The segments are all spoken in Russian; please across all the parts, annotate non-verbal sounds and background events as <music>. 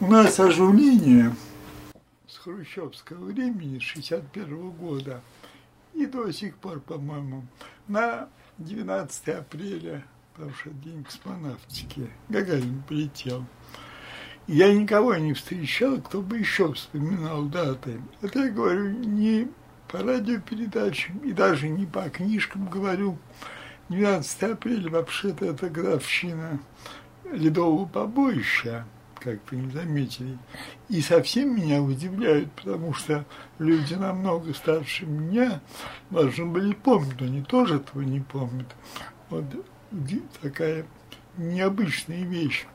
у нас оживление с хрущевского времени, 61 года, и до сих пор, по-моему, на 12 апреля, потому что день космонавтики, Гагарин полетел. Я никого не встречал, кто бы еще вспоминал даты. Это я говорю не по радиопередачам и даже не по книжкам говорю. 12 апреля вообще-то это годовщина ледового побоища, как вы не заметили. И совсем меня удивляют, потому что люди намного старше меня должны были помнить, они тоже этого не помнят. Вот такая необычная вещь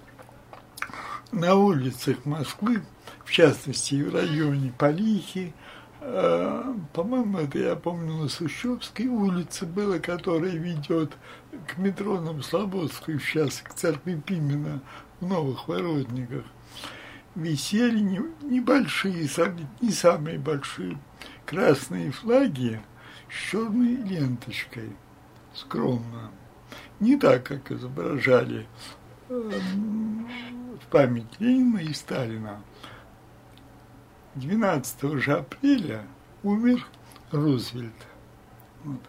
на улицах Москвы, в частности в районе Полихи, э, по-моему, это я помню на Сущевской улице было, которая ведет к метро на Слободскую, сейчас к церкви Пимена в Новых Воротниках, висели не, небольшие, не самые большие красные флаги с черной ленточкой, скромно. Не так, как изображали эм, в память Ленина и Сталина. 12 же апреля умер Рузвельт, вот,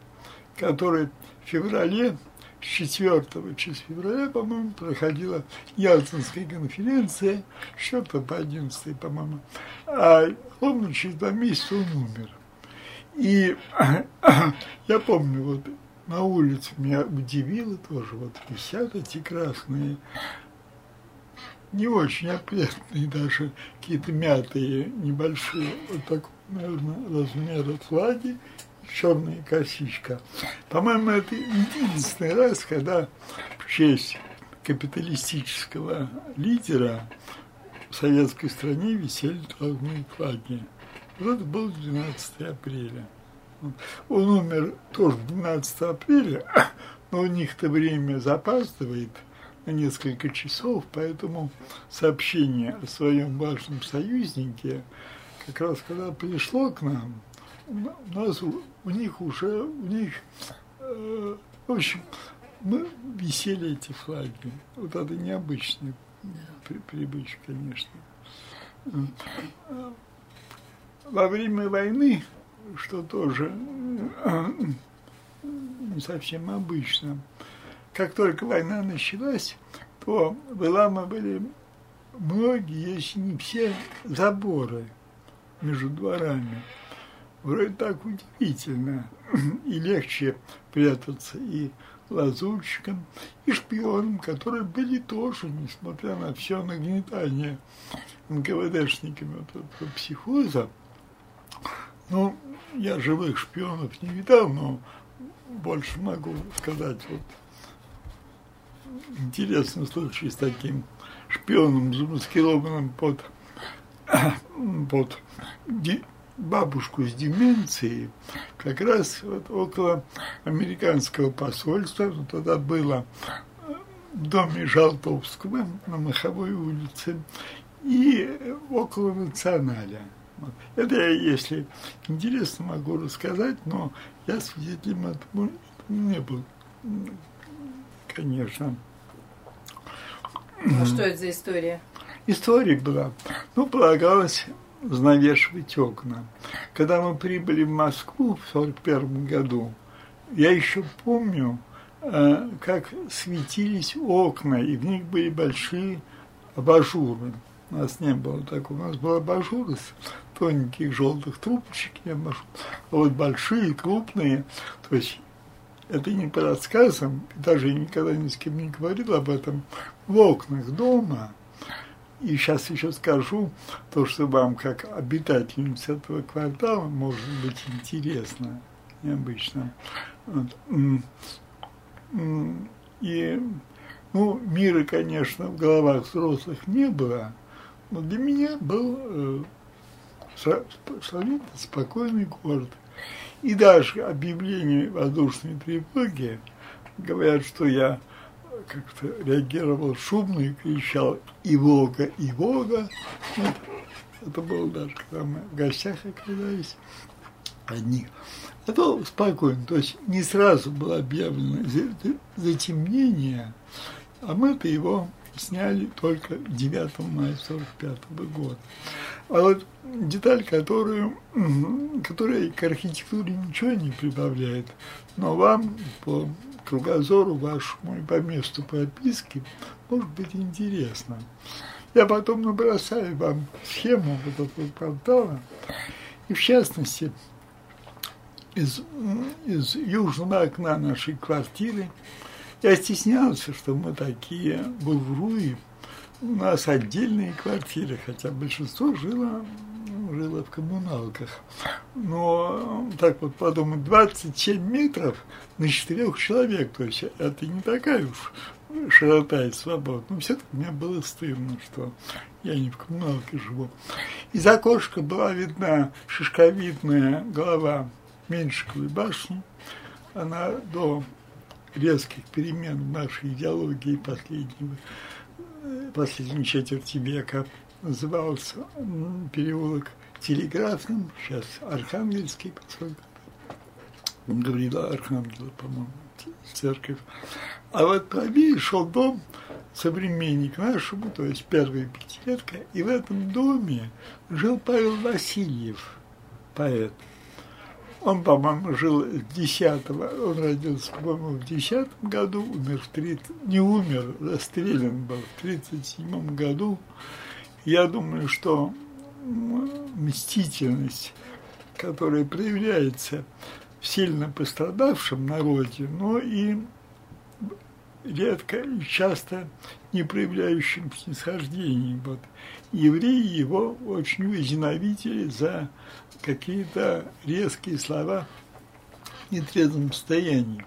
который в феврале, 4 числа февраля, по-моему, проходила Ялтинская конференция, 4 по 11, по-моему, а ровно через два месяца он умер. И <clears throat> я помню, вот на улице меня удивило тоже, вот висят эти красные не очень опрятные даже, какие-то мятые, небольшие, вот такого, наверное, размера флаги, черная косичка. По-моему, это единственный раз, когда в честь капиталистического лидера в советской стране висели двойные флаги. Вот было 12 апреля. Он умер тоже 12 апреля, <coughs> но у них-то время запаздывает – на несколько часов, поэтому сообщение о своем важном союзнике, как раз когда пришло к нам, у нас у, них уже, у них, э, в общем, мы висели эти флаги. Вот это необычная при, привычка, конечно. Во время войны, что тоже э, не совсем обычно, как только война началась, то выламывали многие, если не все, заборы между дворами. Вроде так удивительно. И легче прятаться и лазутчикам, и шпионам, которые были тоже, несмотря на все нагнетание НКВДшниками вот этого психоза. Ну, я живых шпионов не видал, но больше могу сказать вот интересный случай с таким шпионом, замаскированным под, <clears throat> под бабушку с деменцией, как раз вот около американского посольства, тогда было в доме Жалтовского на Маховой улице и около националя. Это я, если интересно, могу рассказать, но я свидетелем этому не был, конечно. А что это за история? История была. Ну, полагалось занавешивать окна. Когда мы прибыли в Москву в 1941 году, я еще помню, э, как светились окна, и в них были большие абажуры. У нас не было такого. У нас был абажур из тоненьких желтых трубочек, а вот большие, крупные. То есть это не по рассказам, даже никогда ни с кем не говорил об этом, в окнах дома, и сейчас еще скажу то, что вам, как обитательнице этого квартала, может быть интересно, необычно. Вот. И, ну, мира, конечно, в головах взрослых не было, но для меня был э, спокойный город – и даже объявление воздушной тревоги говорят, что я как-то реагировал шумно и кричал «Ивога, Ивога!» это, это было даже, когда мы в гостях оказались одни. А то спокойно, то есть не сразу было объявлено затемнение, а мы-то его сняли только 9 мая 45 года. А вот деталь, которую, которая к архитектуре ничего не прибавляет, но вам по кругозору вашему и по месту прописки может быть интересно. Я потом набросаю вам схему этого квартала, и в частности, из, из южного окна нашей квартиры я стеснялся, что мы такие буржуи, у нас отдельные квартиры, хотя большинство жило, жило в коммуналках. Но так вот подумать, 27 метров на четырех человек, то есть это не такая уж широта и свобода. Но все-таки мне было стыдно, что я не в коммуналке живу. Из окошка была видна шишковидная голова Меньшиковой башни. Она до резких перемен в нашей идеологии последнего, последней четверти века назывался переулок Телеграфным, сейчас Архангельский, поскольку говорила Архангела, по-моему, церковь. А вот правее шел дом современник нашему, то есть первая пятилетка, и в этом доме жил Павел Васильев, поэт. Он, по-моему, жил с 10 он родился, по-моему, в 10 году, умер в 30, не умер, расстрелян был в 37 году. Я думаю, что мстительность, которая проявляется в сильно пострадавшем народе, но и редко и часто не проявляющим снисхождений. Вот. Евреи его очень возненавидели за какие-то резкие слова в нетрезвом состоянии.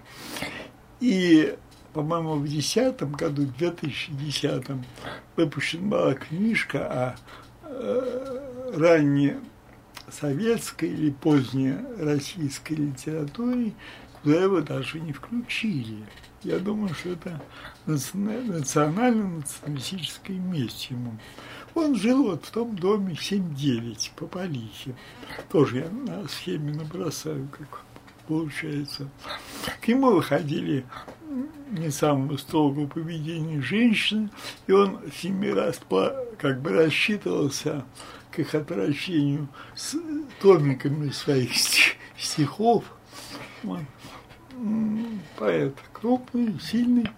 И, по-моему, в 2010 году, в 2010 выпущена была книжка о э, ранней советской или поздней российской литературе, куда его даже не включили. Я думаю, что это национально-националистическое месть ему. Он жил вот в том доме 7-9 по Полихе. Тоже я на схеме набросаю, как получается. К нему выходили не самого строгого поведения женщины, и он семи раз как бы рассчитывался к их отвращению с томиками своих стихов. Вот. Поэт крупный, сильный,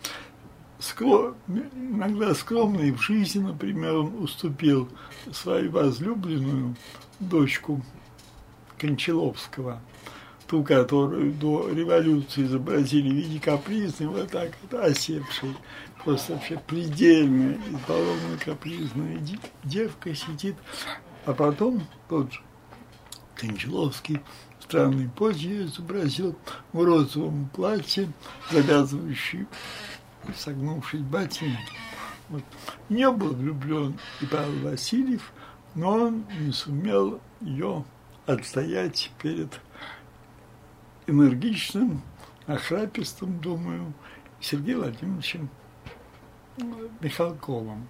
скром, иногда скромный в жизни, например, он уступил свою возлюбленную дочку Кончаловского, ту, которую до революции изобразили в виде капризной, вот так вот осевшей, просто вообще предельно избалованная капризная девка сидит, а потом тот же Кончаловский странной позе изобразил в розовом платье, завязывающий согнувшись ботинки. Вот. Не был влюблен и Павел Васильев, но он не сумел ее отстоять перед энергичным, охрапистым, думаю, Сергеем Владимировичем Михалковым.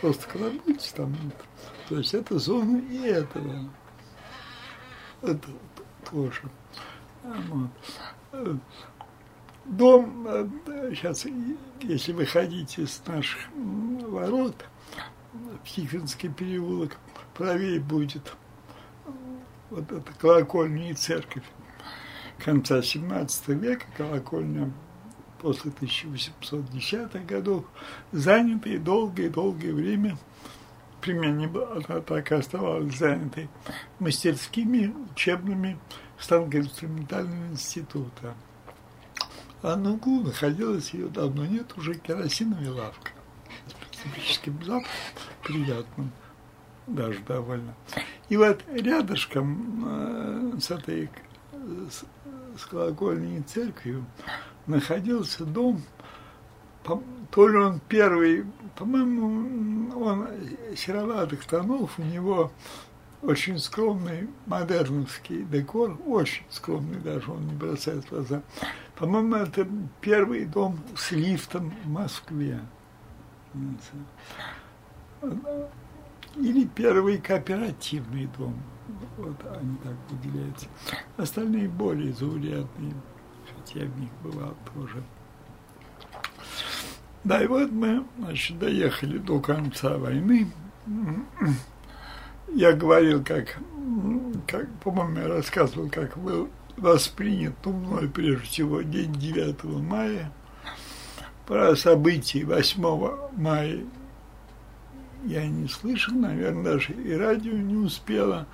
Просто когда там, то есть это зона и этого. Это тоже. Вот дом, сейчас, если выходите с наших ворот, Тихвинский переулок, правее будет вот эта колокольня и церковь конца 17 века, колокольня после 1810-х годов, занятые долгое-долгое время, примерно так и оставалась занятой, мастерскими учебными станкоинструментального института. А на углу находилась ее давно нет уже керосиновая лавка. Специфическим запахом, приятным даже довольно. И вот рядышком э, с этой с, колокольней церковью находился дом, то ли он первый, по-моему, он сероватых тонов, у него очень скромный модерновский декор, очень скромный даже, он не бросает глаза. По-моему, это первый дом с лифтом в Москве. Или первый кооперативный дом. Вот они так выделяются. Остальные более заурядные, хотя в них бывал тоже. Да, и вот мы, значит, доехали до конца войны. Я говорил, как, как по-моему, я рассказывал, как был воспринят ну, мной прежде всего день 9 мая. Про события 8 мая я не слышал, наверное, даже и радио не успела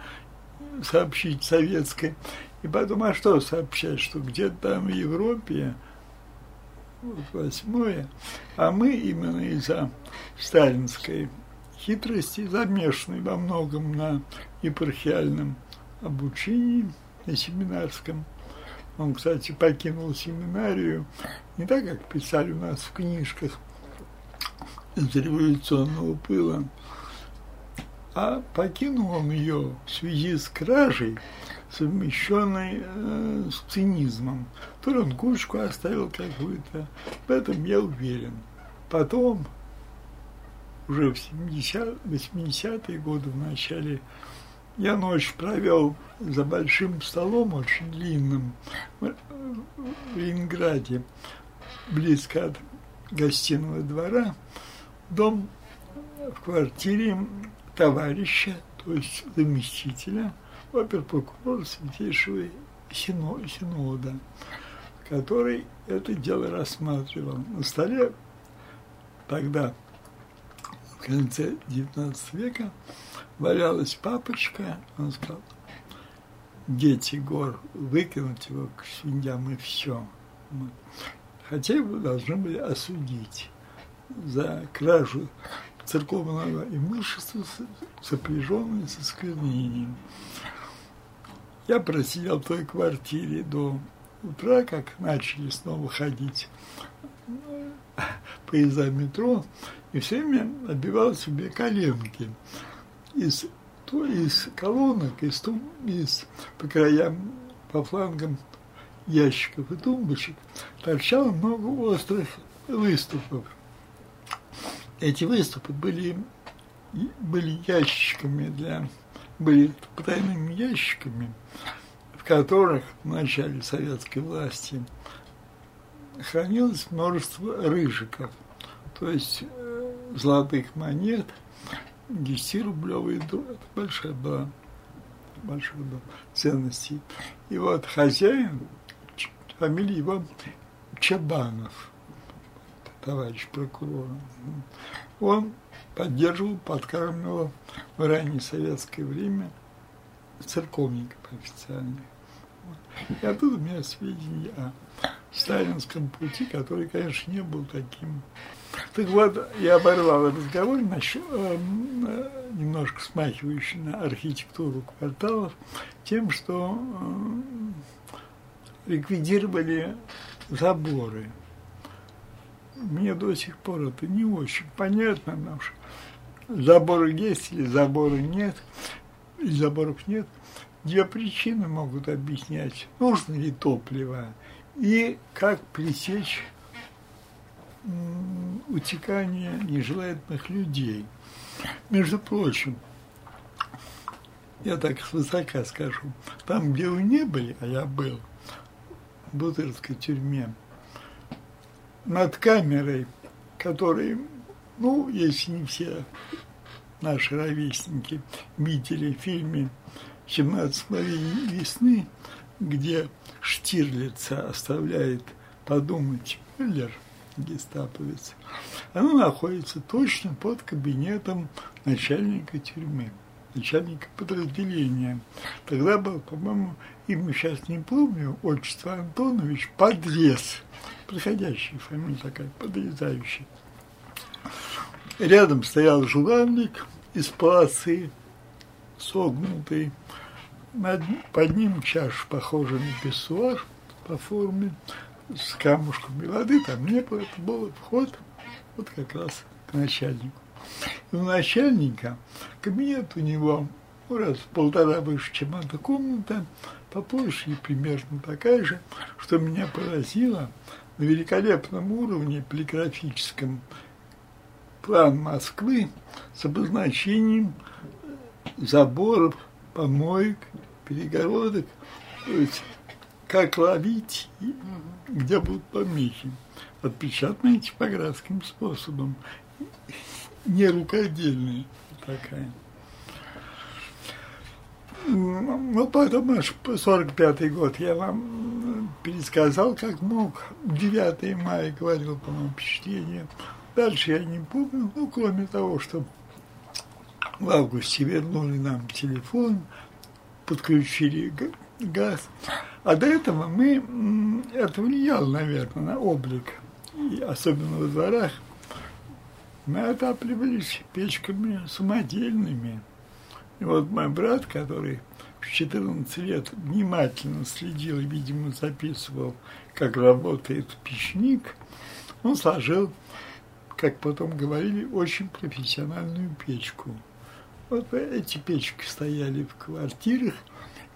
сообщить советской. И потом, а что сообщать, что где-то там в Европе вот восьмое, а мы именно из-за сталинской хитрости, замешанной во многом на епархиальном обучении, на семинарском. Он, кстати, покинул семинарию не так, как писали у нас в книжках из революционного пыла, а покинул он ее в связи с кражей, совмещенной э, с цинизмом. То ли он кучку оставил какую-то, в этом я уверен. Потом, уже в 70, 80-е годы, в начале, я ночь провел за большим столом, очень длинным, в Ленинграде, близко от гостиного двора, дом в квартире товарища, то есть заместителя – оперпрокурора Святейшего Синода, который это дело рассматривал. На столе тогда, в конце XIX века, валялась папочка, он сказал, дети гор, выкинуть его к свиньям и все. Хотя его должны были осудить за кражу церковного имущества, сопряженное со сквернением. Я просидел в той квартире до утра, как начали снова ходить поезда метро, и все время отбивал себе коленки из, то из колонок, из, тум, из по краям, по флангам ящиков и тумбочек торчало много острых выступов. Эти выступы были, были ящиками для были потайными ящиками, в которых в начале советской власти хранилось множество рыжиков, то есть э, золотых монет, 10-рублевые, это большая была, большая была ценности. И вот хозяин, фамилия его Чабанов, товарищ прокурор, он поддерживал, подкармливал в раннее советское время церковников официальных. И оттуда у меня сведения о сталинском пути, который, конечно, не был таким. Так вот, я оборвал разговор, насчет, э, немножко смахивающий на архитектуру кварталов, тем, что э, ликвидировали заборы. Мне до сих пор это не очень понятно, потому что заборы есть или заборы нет, или заборов нет, две причины могут объяснять, нужно ли топливо? И как пресечь утекание нежелательных людей. Между прочим, я так свысока скажу, там, где вы не были, а я был, в Бутырской тюрьме, над камерой, который ну, если не все наши ровесники видели в фильме «17 мгновений весны», где Штирлица оставляет подумать Мюллер, гестаповец, она находится точно под кабинетом начальника тюрьмы, начальника подразделения. Тогда был, по-моему, имя сейчас не помню, отчество Антонович, подрез, проходящий фамилия такая, подрезающий. Рядом стоял журавлик из полосы, согнутый. Над, под ним чаша, похожая на писсуар по форме, с камушками воды там не было. Это был вход вот как раз к начальнику. И у начальника кабинет у него ну, раз полтора выше, чем эта комната, площади примерно такая же, что меня поразило на великолепном уровне полиграфическом план Москвы с обозначением заборов, помоек, перегородок, то есть как ловить, где будут помехи. отпечатанные типографским способом, не рукодельные такая. Ну, потом аж 45-й год я вам пересказал, как мог. 9 мая говорил по моему впечатлению. Дальше я не помню, ну, кроме того, что в августе вернули нам телефон, подключили газ. А до этого мы, это влияло, наверное, на облик, и особенно во дворах, мы отапливались печками самодельными. И вот мой брат, который в 14 лет внимательно следил и, видимо, записывал, как работает печник, он сложил, как потом говорили, очень профессиональную печку. Вот эти печки стояли в квартирах,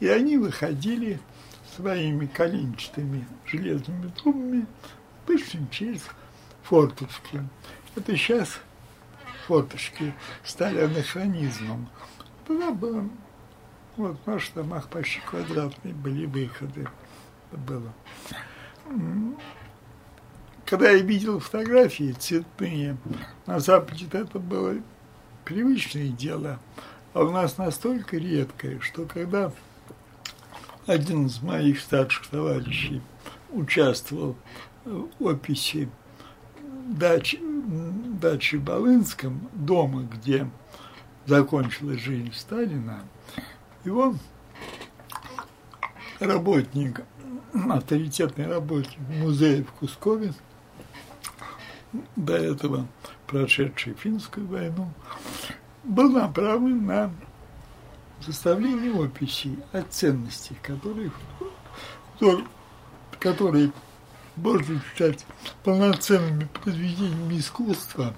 и они выходили своими коленчатыми железными трубами, обычно через форточки. Это сейчас форточки стали анахронизмом. Тогда было, вот в наших домах почти квадратные были выходы. было. Когда я видел фотографии цветные, на Западе это было привычное дело, а у нас настолько редкое, что когда один из моих старших товарищей участвовал в описи дачи, дачи Балынском, дома, где закончилась жизнь Сталина, он работник, авторитетный работник музея в Кускове, до этого прошедший финскую войну, был направлен на составление описей о ценностях, которые, которые можно считать полноценными произведениями искусства,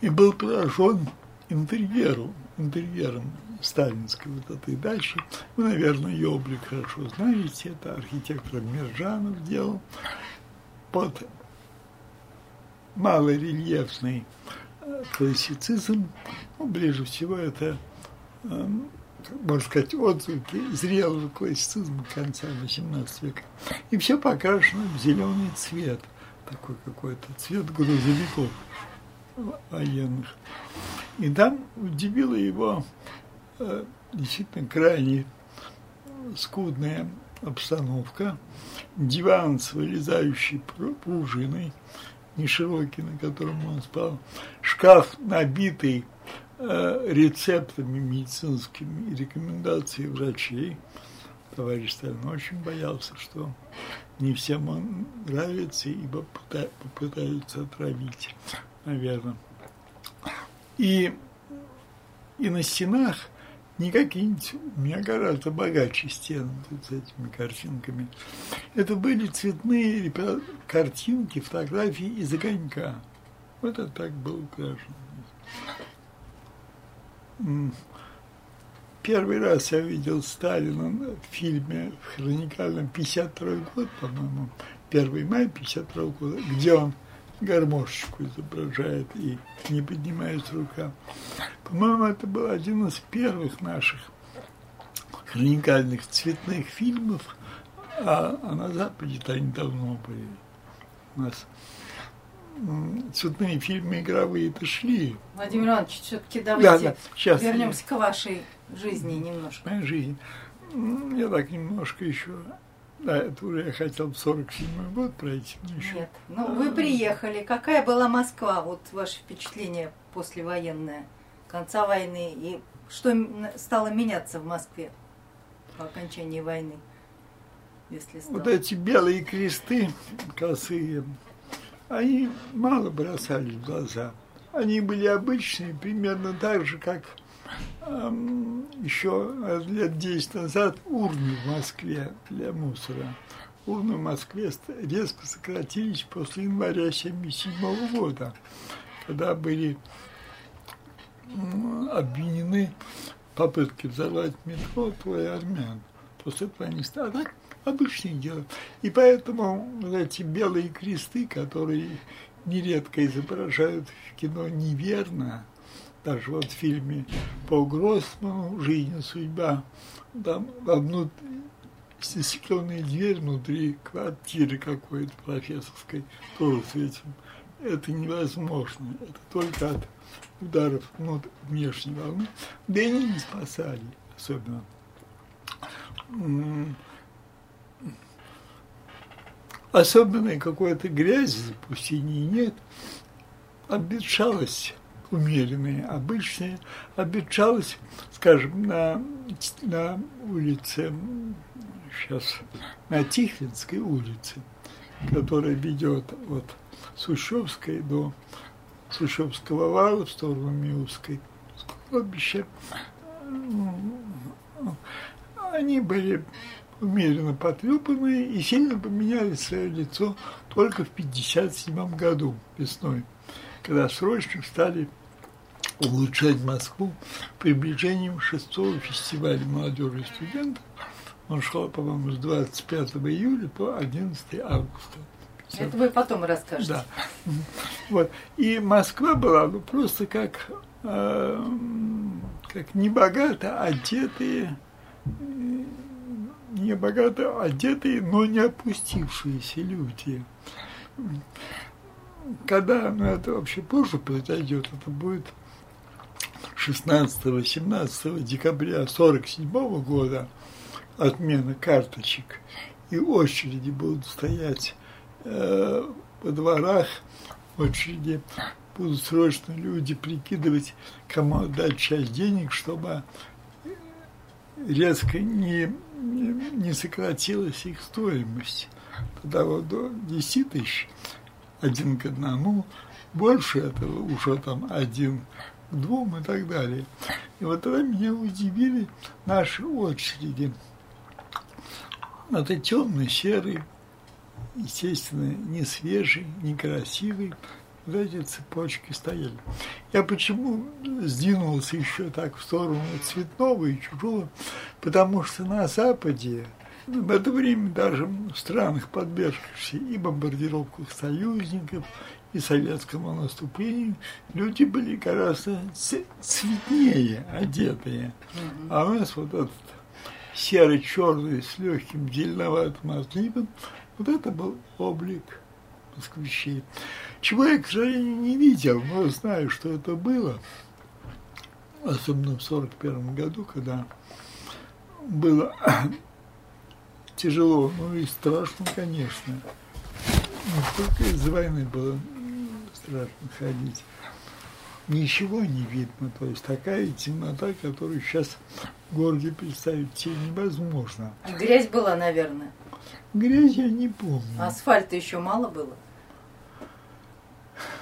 и был поражен интерьером, интерьером сталинской вот этой дачи. Вы, наверное, ее облик хорошо знаете. Это архитектор Миржанов делал под малорельефный э, классицизм. Ну, ближе всего это, эм, можно сказать, отзвуки зрелого классицизма конца XVIII века. И все покрашено в зеленый цвет, такой какой-то цвет грузовиков военных. И там удивила его э, действительно крайне скудная обстановка. Диван с вылезающей пружиной, не широкий, на котором он спал. Шкаф, набитый э, рецептами медицинскими и рекомендациями врачей. Товарищ Сталин очень боялся, что не всем он нравится, ибо попытаются отравить наверное. И, и на стенах не какие-нибудь, у меня гораздо богаче стены тут с этими картинками. Это были цветные картинки, фотографии из огонька. Вот это так было украшено. Первый раз я видел Сталина в фильме в хроникальном 52 год, по-моему, 1 мая 52 года, где он гармошечку изображает и не поднимает рука. По-моему, это был один из первых наших хроникальных цветных фильмов, а, а на Западе-то они давно были. У нас цветные фильмы игровые-то шли. Владимир Иванович, все-таки давайте да, да. Сейчас вернемся к вашей жизни немножко. Моя жизнь. Я так немножко еще да, это уже я хотел в 47 год пройти. Еще... Нет. Ну, вы приехали. Какая была Москва? Вот ваше впечатление послевоенное, конца войны. И что стало меняться в Москве по окончании войны? Если стало... Вот эти белые кресты косые, они мало бросались в глаза. Они были обычные, примерно так же, как еще лет 10 назад урны в Москве для мусора. Урны в Москве резко сократились после января 1977 года, когда были обвинены попытки взорвать метро твой армян. После этого они стали обычное дело. И поэтому эти белые кресты, которые нередко изображают в кино неверно, даже вот в фильме по Гроссману «Жизнь и судьба», там вовнутрь, застекленная дверь внутри квартиры какой-то профессорской, тоже с этим. Это невозможно. Это только от ударов ну, внешней волны. Да и не спасали особенно. Особенной какой-то грязи запустения нет. Обветшалость умеренные, обычные, обветшалость, скажем, на, на улице, сейчас, на Тихвинской улице, которая ведет от Сущевской до Сущевского вала в сторону Миусской, кладбища, они были умеренно потрепанные и сильно поменяли свое лицо только в 1957 году весной, когда срочно стали улучшать Москву приближением шестого фестиваля молодежи и студентов. Он шел, по-моему, с 25 июля по 11 августа. Это вы потом расскажете. Да. Вот. И Москва была ну, просто как, э, как небогато одетые, небогато одетые, но не опустившиеся люди. Когда, ну это вообще позже произойдет, это будет 16-17 декабря 1947 года отмена карточек, и очереди будут стоять э, во дворах, очереди будут срочно люди прикидывать, кому отдать часть денег, чтобы резко не, не, не сократилась их стоимость. Тогда вот до 10 тысяч один к одному, больше этого уже там один к двум и так далее. И вот тогда меня удивили наши очереди. Это темный, серый, естественно, не свежий, не красивый. Вот эти цепочки стояли. Я почему сдвинулся еще так в сторону цветного и чужого? Потому что на Западе в это время даже в странах, подвергшихся и бомбардировках союзников, и советскому наступлению люди были гораздо цветнее одетые. А у нас вот этот серо-черный с легким зеленоватым отливом, вот это был облик москвичей. Чего я, к сожалению, не видел, но знаю, что это было, особенно в 1941 году, когда было тяжело, ну и страшно, конечно. Не только из-за войны было страшно ходить. Ничего не видно, то есть такая темнота, которую сейчас в городе представить себе невозможно. И грязь была, наверное. Грязь я не помню. Асфальта еще мало было?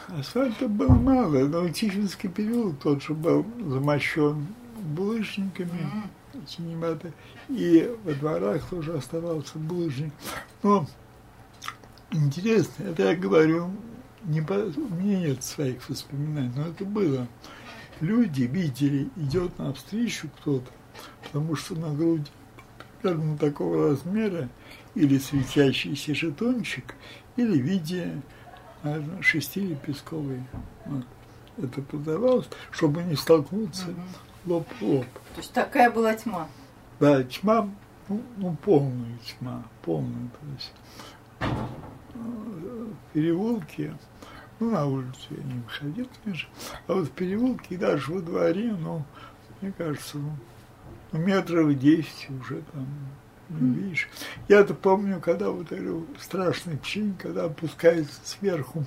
Асфальта было мало, но Тихвинский переулок тот же был замощен булыжниками, mm-hmm. И во дворах тоже оставался булыжник. Но интересно, это я говорю не по, у меня нет своих воспоминаний, но это было. Люди видели, идет навстречу кто-то, потому что на груди примерно такого размера или светящийся жетончик, или в виде, наверное, шестилепестковый. Вот. Это продавалось, чтобы не столкнуться угу. Лоб в лоб. То есть такая была тьма? Да, тьма, ну, ну полная тьма, полная. То есть э, в переулке ну, на улицу я не выходил, конечно. А вот в переулке и даже во дворе, ну, мне кажется, ну, ну метров десять уже там, ну, видишь. Я-то помню, когда вот говорю, страшный чин, когда опускается сверху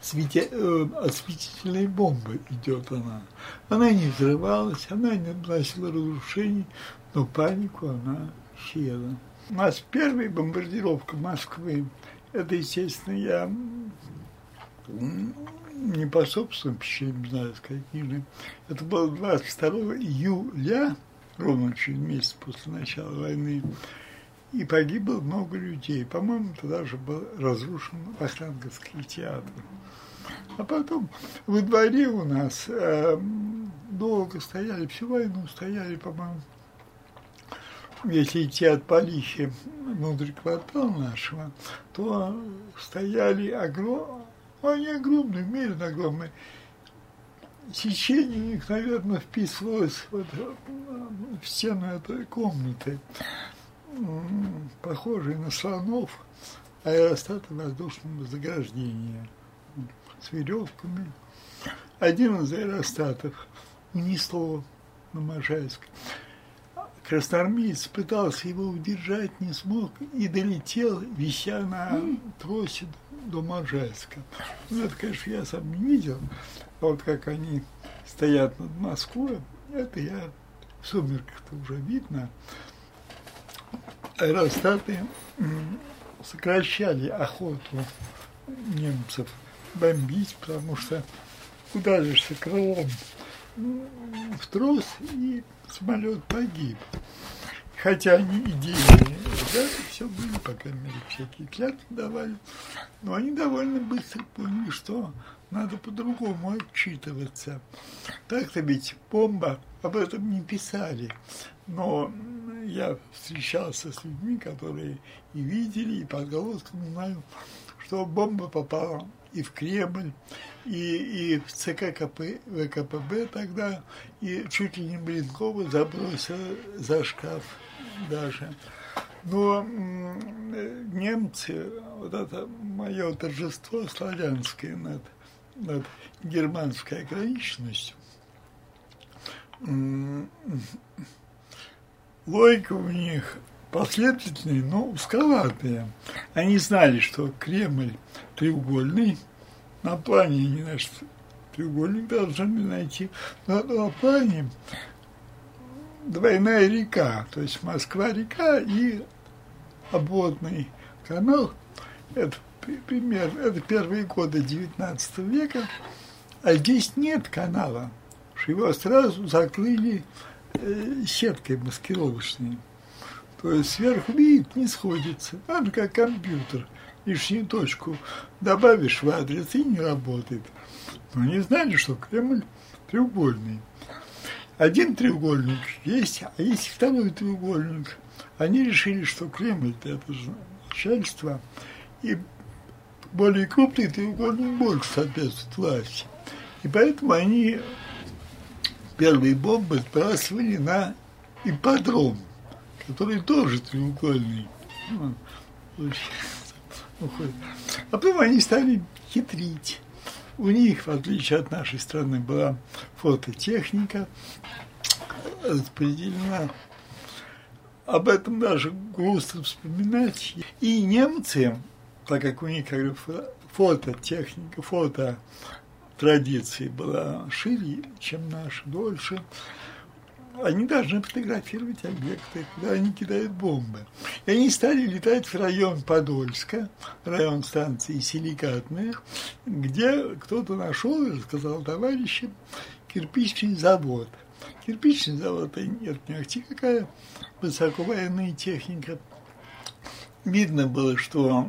свете, э, осветительная бомба идет она. Она не взрывалась, она не наносила разрушений, но панику она села. У нас первая бомбардировка Москвы, это, естественно, я не по собственным причинам, знаю, какими. Это было 22 июля, ровно через месяц после начала войны, и погибло много людей. По-моему, тогда же был разрушен Вахтанговский театр. А потом во дворе у нас э, долго стояли, всю войну стояли, по-моему, если идти от Полихи внутрь квартала нашего, то стояли огромные они огромные, меренно огромные. Сечение у них, наверное, вписывалось вот в стену этой комнаты. Похожие на слонов аэростаты воздушного заграждения с веревками. Один из аэростатов унесло на Можайск. Красноармеец пытался его удержать, не смог и долетел, вися на тросе до Можайска. Ну, это, конечно, я сам не видел, а вот как они стоят над Москвой, это я в сумерках-то уже видно. Аэростаты сокращали охоту немцев бомбить, потому что ударишься крылом в трос и самолет погиб. Хотя они идеи ребята все были, по крайней мере, всякие клятвы давали, но они довольно быстро поняли, что надо по-другому отчитываться. Так-то ведь бомба, об этом не писали, но я встречался с людьми, которые и видели, и по отголоскам знаю, что бомба попала и в Кремль, и, и в ЦК КП, ВКПБ тогда, и чуть ли не Блинкова забросила за шкаф даже. Но немцы, вот это мое торжество славянское над, над германской ограниченностью, логика у них последовательные, но узковатые. Они знали, что Кремль треугольный, на плане они, значит, треугольник должны найти, но на плане двойная река, то есть Москва-река и обводный канал, это пример, это первые годы XIX века, а здесь нет канала, что его сразу закрыли сеткой маскировочной. То есть сверху видит, не сходится. Надо как компьютер. Лишнюю точку добавишь в адрес и не работает. Но не знали, что Кремль треугольный. Один треугольник есть, а есть второй треугольник. Они решили, что Кремль это же начальство, и более крупный треугольник больше соответствует власти. И поэтому они первые бомбы сбрасывали на ипподром который тоже треугольный. Ну, а потом они стали хитрить. У них, в отличие от нашей страны, была фототехника распределена. Об этом даже грустно вспоминать. И немцы, так как у них как фототехника, фото традиции была шире, чем наша, дольше, они должны фотографировать объекты, куда они кидают бомбы. И они стали летать в район Подольска, район станции Силикатная, где кто-то нашел и рассказал товарищам кирпичный завод. Кирпичный завод, это ахти какая высоковоенная техника. Видно было, что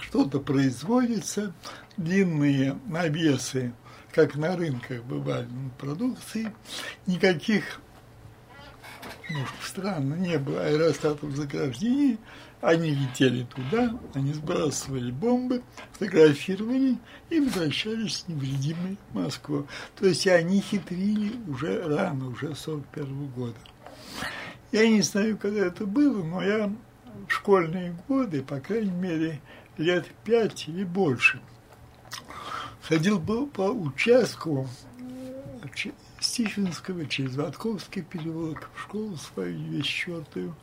что-то производится, длинные навесы, как на рынках бывали продукции, никаких ну, странно, не было аэростатов заграждений, они летели туда, они сбрасывали бомбы, фотографировали и возвращались невредимые в Москву. То есть они хитрили уже рано, уже 41 года. Я не знаю, когда это было, но я в школьные годы, по крайней мере, лет пять или больше, ходил был по участку Стихинского через Ватковский переулок в школу свою четвертую.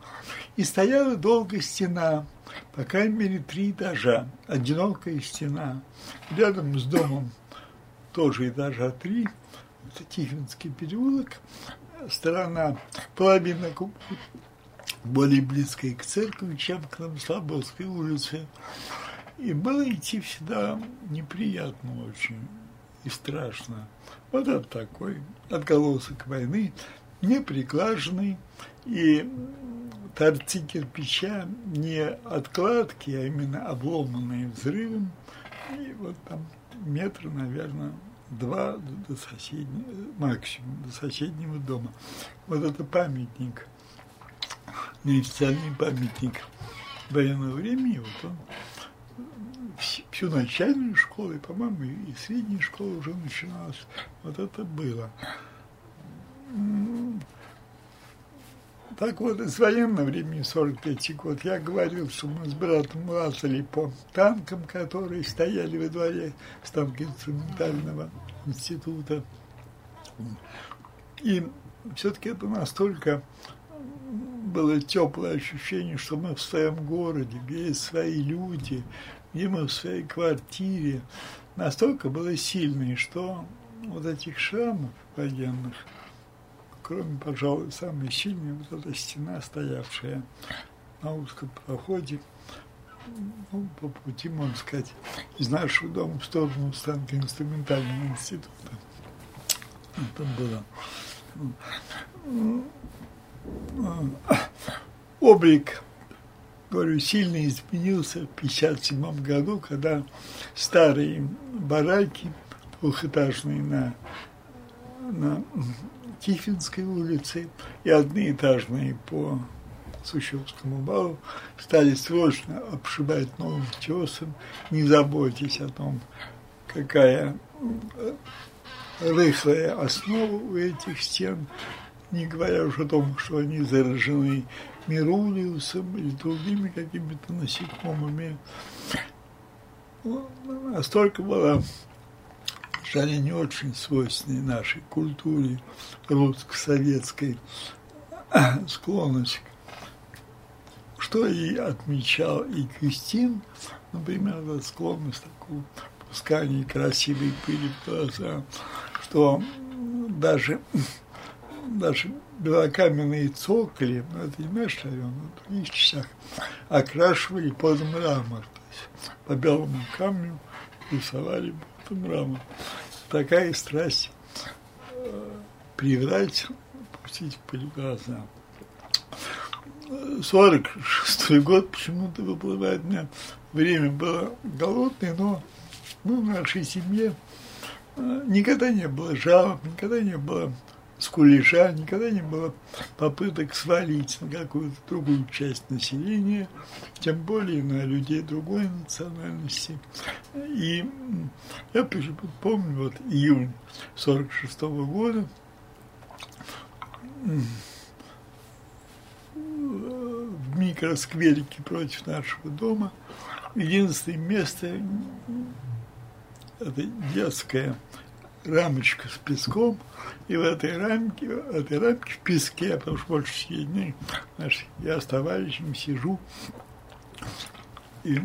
И стояла долго стена, по крайней мере, три этажа, одинокая стена. Рядом с домом тоже этажа три, это Тихвинский переулок, сторона, половина более близкая к церкви, чем к нам Слободской улице. И было идти всегда неприятно очень и страшно. Вот это такой отголосок войны, неприглаженный, и торцы кирпича не откладки, а именно обломанные взрывом, и вот там метр, наверное, два до соседнего, максимум, до соседнего дома. Вот это памятник, неофициальный памятник военного времени, вот он всю начальную школу, и, по-моему, и средняя школа уже начиналась. Вот это было. Так вот, из военного времени, 43 год, я говорил, что мы с братом лазали по танкам, которые стояли во дворе станка инструментального института. И все-таки это настолько было теплое ощущение, что мы в своем городе, где есть свои люди, мы в своей квартире, настолько было сильное, что вот этих шрамов военных, кроме, пожалуй, самой сильной, вот эта стена, стоявшая на узком проходе, ну, по пути, можно сказать, из нашего дома в сторону станка инструментального института. Это было. Облик, говорю, сильно изменился в 1957 году, когда старые бараки двухэтажные на, на Тихвинской улице и одноэтажные по Сущевскому балу стали срочно обшивать новым тесом, не заботясь о том, какая э, рыхлая основа у этих стен, не говоря уже о том, что они заражены мирулиусом или другими какими-то насекомыми. Настолько была жаль, не очень свойственной нашей культуре русско-советской склонность, что и отмечал и Кристин, например, склонность такую пускания красивой пыли в глаза, что даже, даже белокаменные цоколи, ну, это не наш район, в других частях, окрашивали под мрамор, то есть по белому камню рисовали под мрамор. Такая страсть э, приврать, пустить пыль глаза. 46 год почему-то выплывает меня. Время было голодное, но ну, в нашей семье э, никогда не было жалоб, никогда не было скулежа, никогда не было попыток свалить на какую-то другую часть населения, тем более на людей другой национальности. И я помню, вот июнь 46 -го года, в микроскверике против нашего дома, единственное место это детская рамочка с песком, и в этой рамке, в этой рамке в песке, потому что больше дней, знаешь, я с товарищем сижу, и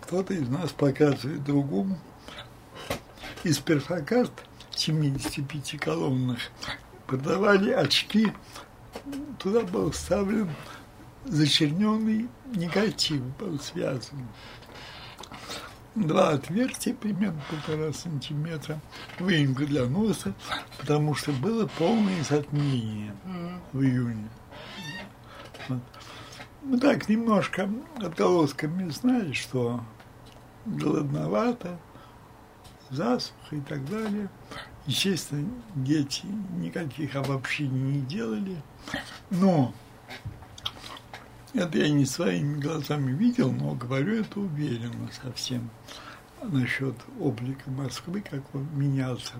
кто-то из нас показывает другому из перфокарт 75 колоннах продавали очки, туда был вставлен зачерненный негатив, был связан два отверстия, примерно полтора сантиметра, выемка для носа, потому что было полное затмение в июне. Вот. Мы так немножко отголосками знали, что голодновато, засуха и так далее. Естественно, дети никаких обобщений не делали, но это я не своими глазами видел, но говорю это уверенно совсем насчет облика Москвы, как он менялся.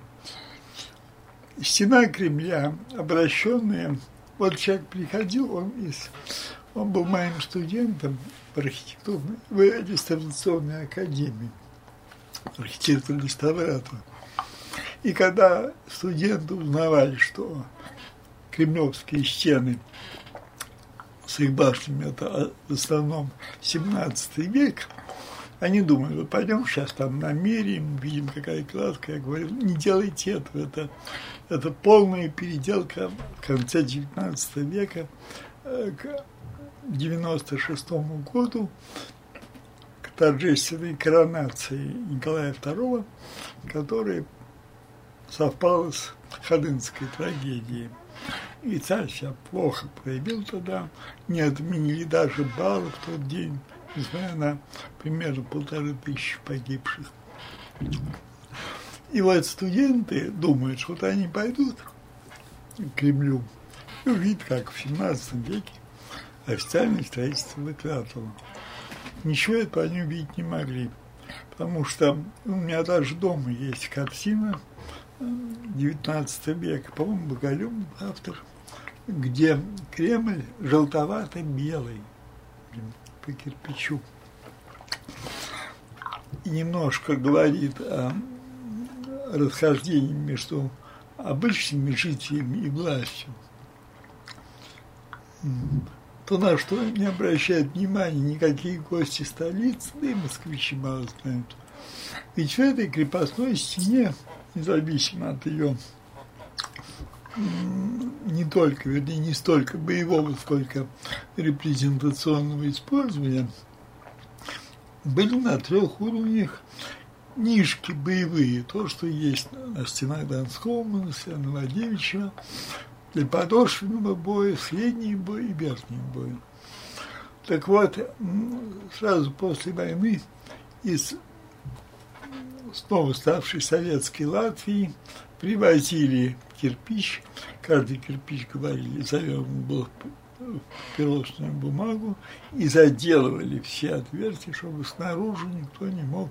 Стена Кремля, обращенная, вот человек приходил, он из, он был моим студентом в архитектурной, в реставрационной академии, архитектор-реставратор. И когда студенты узнавали, что кремлевские стены с их башнями, это в основном 17 век, они вот пойдем сейчас там намерим, видим, какая кладка. Я говорю, не делайте этого, это, это полная переделка в конце 19 века э, к 96 году, к торжественной коронации Николая II, которая совпала с Ходынской трагедией. И царь себя плохо проявил тогда, не отменили даже балы в тот день, несмотря на примерно полторы тысячи погибших. И вот студенты думают, что вот они пойдут к Кремлю и увидят, как в 17 веке официальное строительство выкладывало. Ничего этого они увидеть не могли, потому что у меня даже дома есть картина 19 века, по-моему, Боголюб автор – где Кремль желтовато-белый по кирпичу. И немножко говорит о расхождении между обычными жителями и властью. То, на что не обращают внимания никакие гости столицы, да и москвичи мало знают. Ведь в этой крепостной стене, независимо от ее не только, вернее, не столько боевого, сколько репрезентационного использования, были на трех уровнях нишки боевые, то, что есть на стенах Донского монастыря, Новодевичьего, для подошвенного боя, средний бой и верхний бой. Так вот, сразу после войны из снова ставшей советской Латвии привозили кирпич, каждый кирпич, говорили, завернут был в пирожную бумагу и заделывали все отверстия, чтобы снаружи никто не мог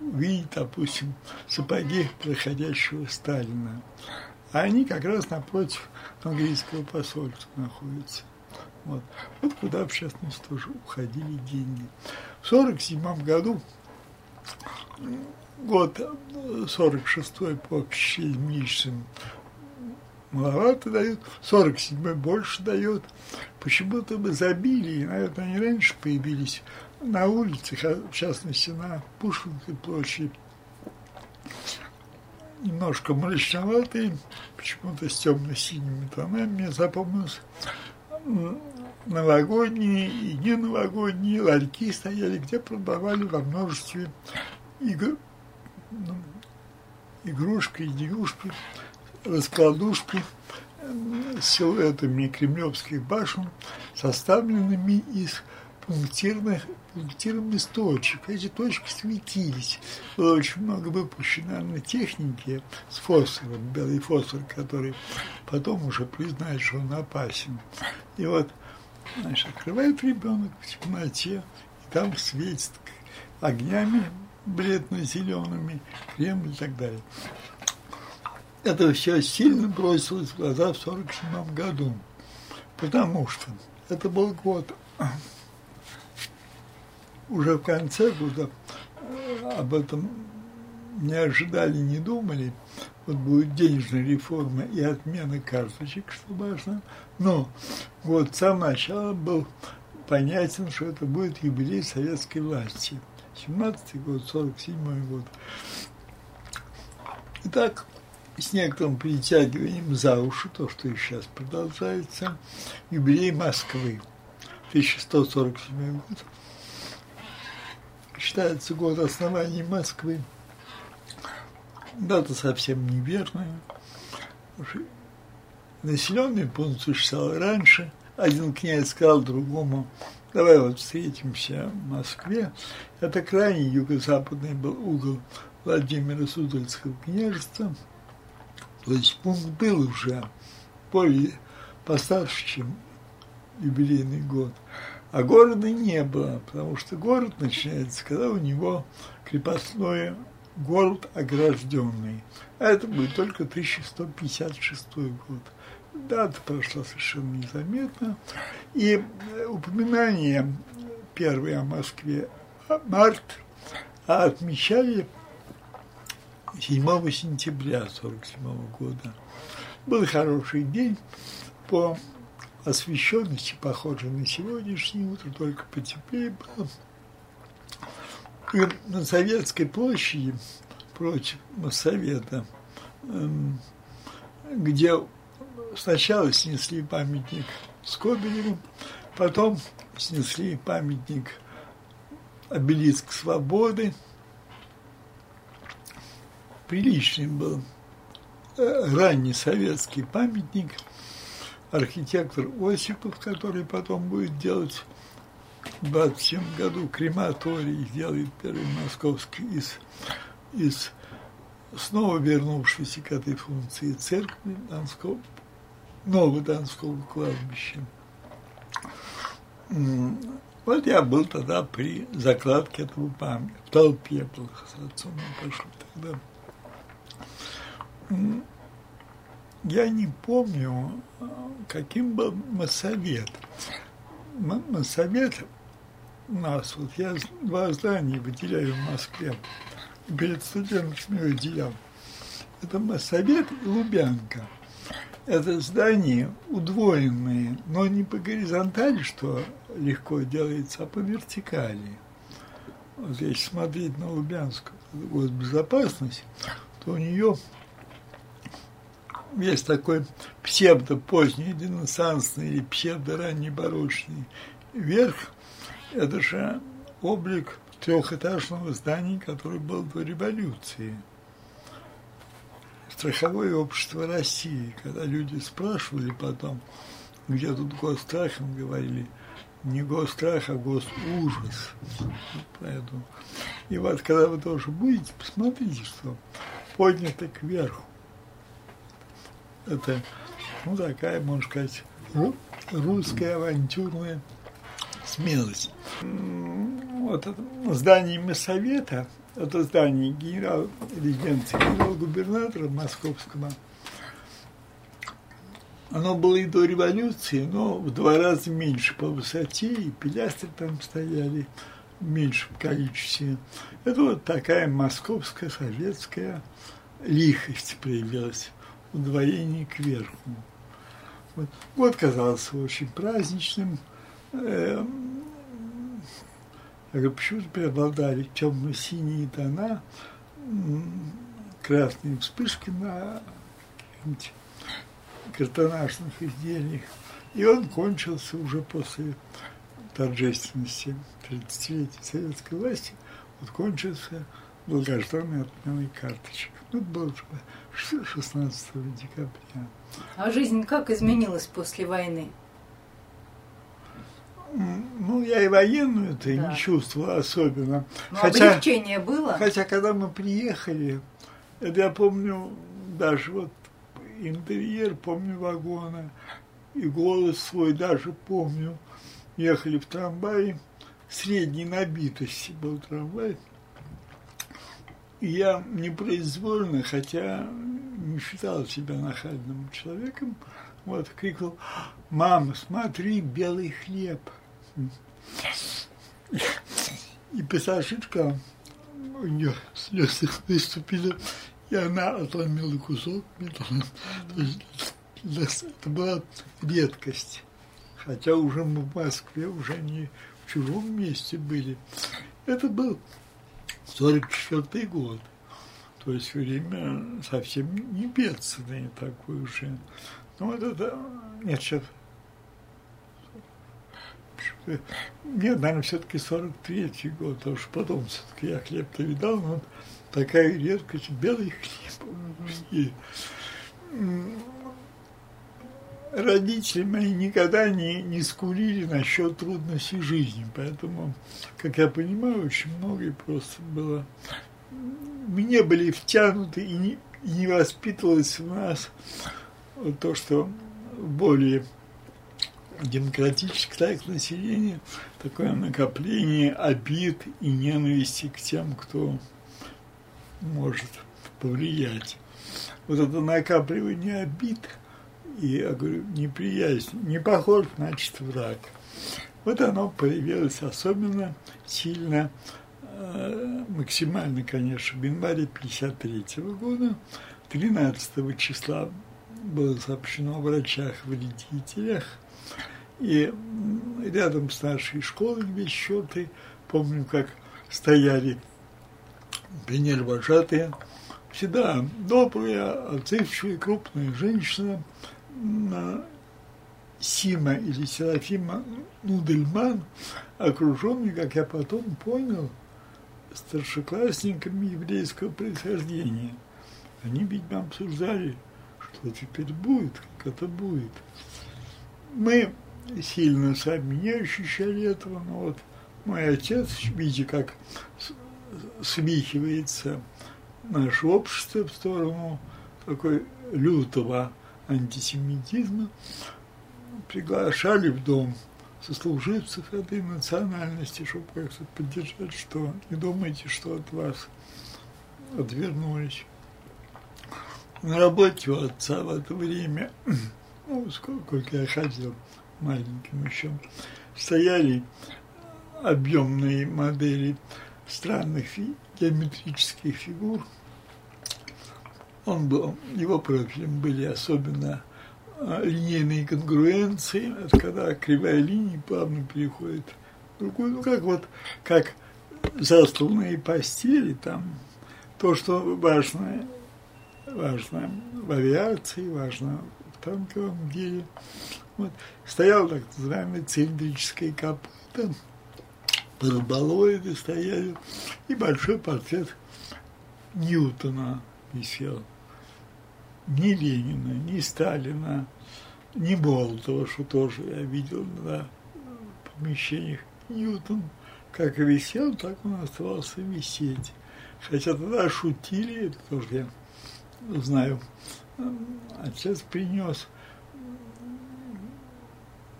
видеть, допустим, сапоги проходящего Сталина. А они как раз напротив английского посольства находятся. Вот. вот куда, в тоже уходили деньги. В 1947 году год 46-й по ощущениям маловато дают, 47-й больше дает. Почему-то мы забили, и, наверное, они раньше появились на улицах, а в частности на Пушкинской площади. Немножко мрачноватые, почему-то с темно-синими тонами, мне запомнилось новогодние и не новогодние ларьки стояли, где продавали во множестве игр, ну, игрушки, игрушки, раскладушки с силуэтами кремлевских башен, составленными из пунктирных, пунктирных точек. Эти точки светились. Было очень много выпущено на технике с фосфором, белый фосфор, который потом уже признает, что он опасен. И вот, знаешь, открывает ребенок в темноте, и там светит огнями бледно-зелеными, Кремль и так далее. Это все сильно бросилось в глаза в 1947 году, потому что это был год уже в конце года э, об этом не ожидали, не думали. Вот будет денежная реформа и отмена карточек, что важно. Но вот с самого начала был понятен, что это будет юбилей советской власти. 17 год, 47 год. Итак, с некоторым притягиванием за уши, то, что и сейчас продолжается, юбилей Москвы, 1147 год. Считается год основания Москвы. Дата совсем неверная. Населенный пункт существовал раньше. Один князь сказал другому, давай вот встретимся в Москве. Это крайний юго-западный был угол Владимира Суздальского княжества. То есть пункт был уже более постарше, чем юбилейный год. А города не было, потому что город начинается, когда у него крепостной город огражденный. А это будет только 1156 год. Дата прошла совершенно незаметно. И упоминание первое о Москве март, а отмечали 7 сентября 1947 года. Был хороший день по освещенности, похожий на сегодняшнее утро, только потеплее было. И на Советской площади против Моссовета, эм, где сначала снесли памятник Скобелеву, потом снесли памятник обелиск свободы. Приличный был э, ранний советский памятник, архитектор Осипов, который потом будет делать в 27 году крематорий, делает первый московский из, из снова вернувшийся к этой функции церкви Донского, нового Донского кладбища. Вот я был тогда при закладке этого памятника, в толпе был с отцом, мы пошли тогда. я не помню, каким был Моссовет. Моссовет у нас, вот я два здания выделяю в Москве, перед студентами выделял. Это Моссовет и Лубянка. Это здания удвоенные, но не по горизонтали, что легко делается, а по вертикали. Вот если смотреть на Лубянскую госбезопасность, то у нее есть такой псевдо-поздний ренессансный или псевдо-ранний барочный верх. Это же облик трехэтажного здания, которое было до революции. Страховое общество России, когда люди спрашивали потом, где тут госстрах, им говорили, не гострах, а госужас. Поэтому. И вот когда вы тоже будете, посмотрите, что поднято кверху это, ну, такая, можно сказать, русская авантюрная смелость. Вот это здание Моссовета, это здание генерал резиденции генерал-губернатора московского, оно было и до революции, но в два раза меньше по высоте, и пилястры там стояли в меньшем количестве. Это вот такая московская советская лихость проявилась удвоение кверху. Вот. Год казался очень праздничным. Эм, я говорю, почему-то преобладали темно-синие тона, красные вспышки на картонажных изделиях. И он кончился уже после торжественности 30-летия советской власти, вот кончился долгожданный отменой карточек. Ну, это было 16 декабря. А жизнь как изменилась после войны? Ну, я и военную-то да. не чувствовала особенно. Но хотя, облегчение было? Хотя, когда мы приехали, это я помню даже вот интерьер, помню вагона, и голос свой даже помню. Ехали в трамвае, средней набитости был трамвай – я непроизвольно, хотя не считал себя нахальным человеком, вот, крикнул, мама, смотри, белый хлеб. И пассажирка, у нее слезы выступили, и она отломила кусок. Это была редкость. Хотя уже мы в Москве, уже не в чужом месте были. Это был 44 год. То есть время совсем не бедственное такое уже. Ну, вот это... Нет, сейчас... Нет, наверное, все-таки 43-й год, потому что потом все-таки я хлеб-то видал, но такая редкость, белый хлеб. И родители мои никогда не, не скурили насчет трудностей жизни, поэтому, как я понимаю, очень многое просто было... Мы не были втянуты и не, не воспитывалось в нас то, что более демократическое так, население, такое накопление обид и ненависти к тем, кто может повлиять. Вот это накапливание обид – и я говорю, неприязнь, не похож, значит, враг. Вот оно появилось особенно сильно, э, максимально, конечно, в январе 1953 года. 13 числа было сообщено о врачах-вредителях. И рядом с нашей школой, где счеты, помню, как стояли пионер-вожатые, всегда добрые, отзывчивые, крупные женщины, Сима или Серафима Нудельман, окруженный, как я потом понял, старшеклассниками еврейского происхождения. Они, видимо, обсуждали, что теперь будет, как это будет. Мы сильно сами не ощущали этого, но вот мой отец, видя, как смихивается наше общество в сторону такой лютого антисемитизма, приглашали в дом сослуживцев этой национальности, чтобы как-то поддержать, что не думайте, что от вас отвернулись. на работе у отца в это время, <clears throat> ну, сколько я ходил маленьким еще, стояли объемные модели странных геометрических фигур. Он был, его профилем были особенно а, линейные конгруенции, это когда кривая линия плавно переходит в другую, ну как вот, как застланные постели, там, то, что важно, важно в авиации, важно в танковом деле. Вот. Стоял так называемый цилиндрическое копыто, параболоиды стояли, и большой портрет Ньютона висел. Ни Ленина, ни Сталина, ни Болтова, что тоже я видел на помещениях. Ньютон как висел, так он оставался висеть. Хотя тогда шутили, это тоже я знаю, отец принес.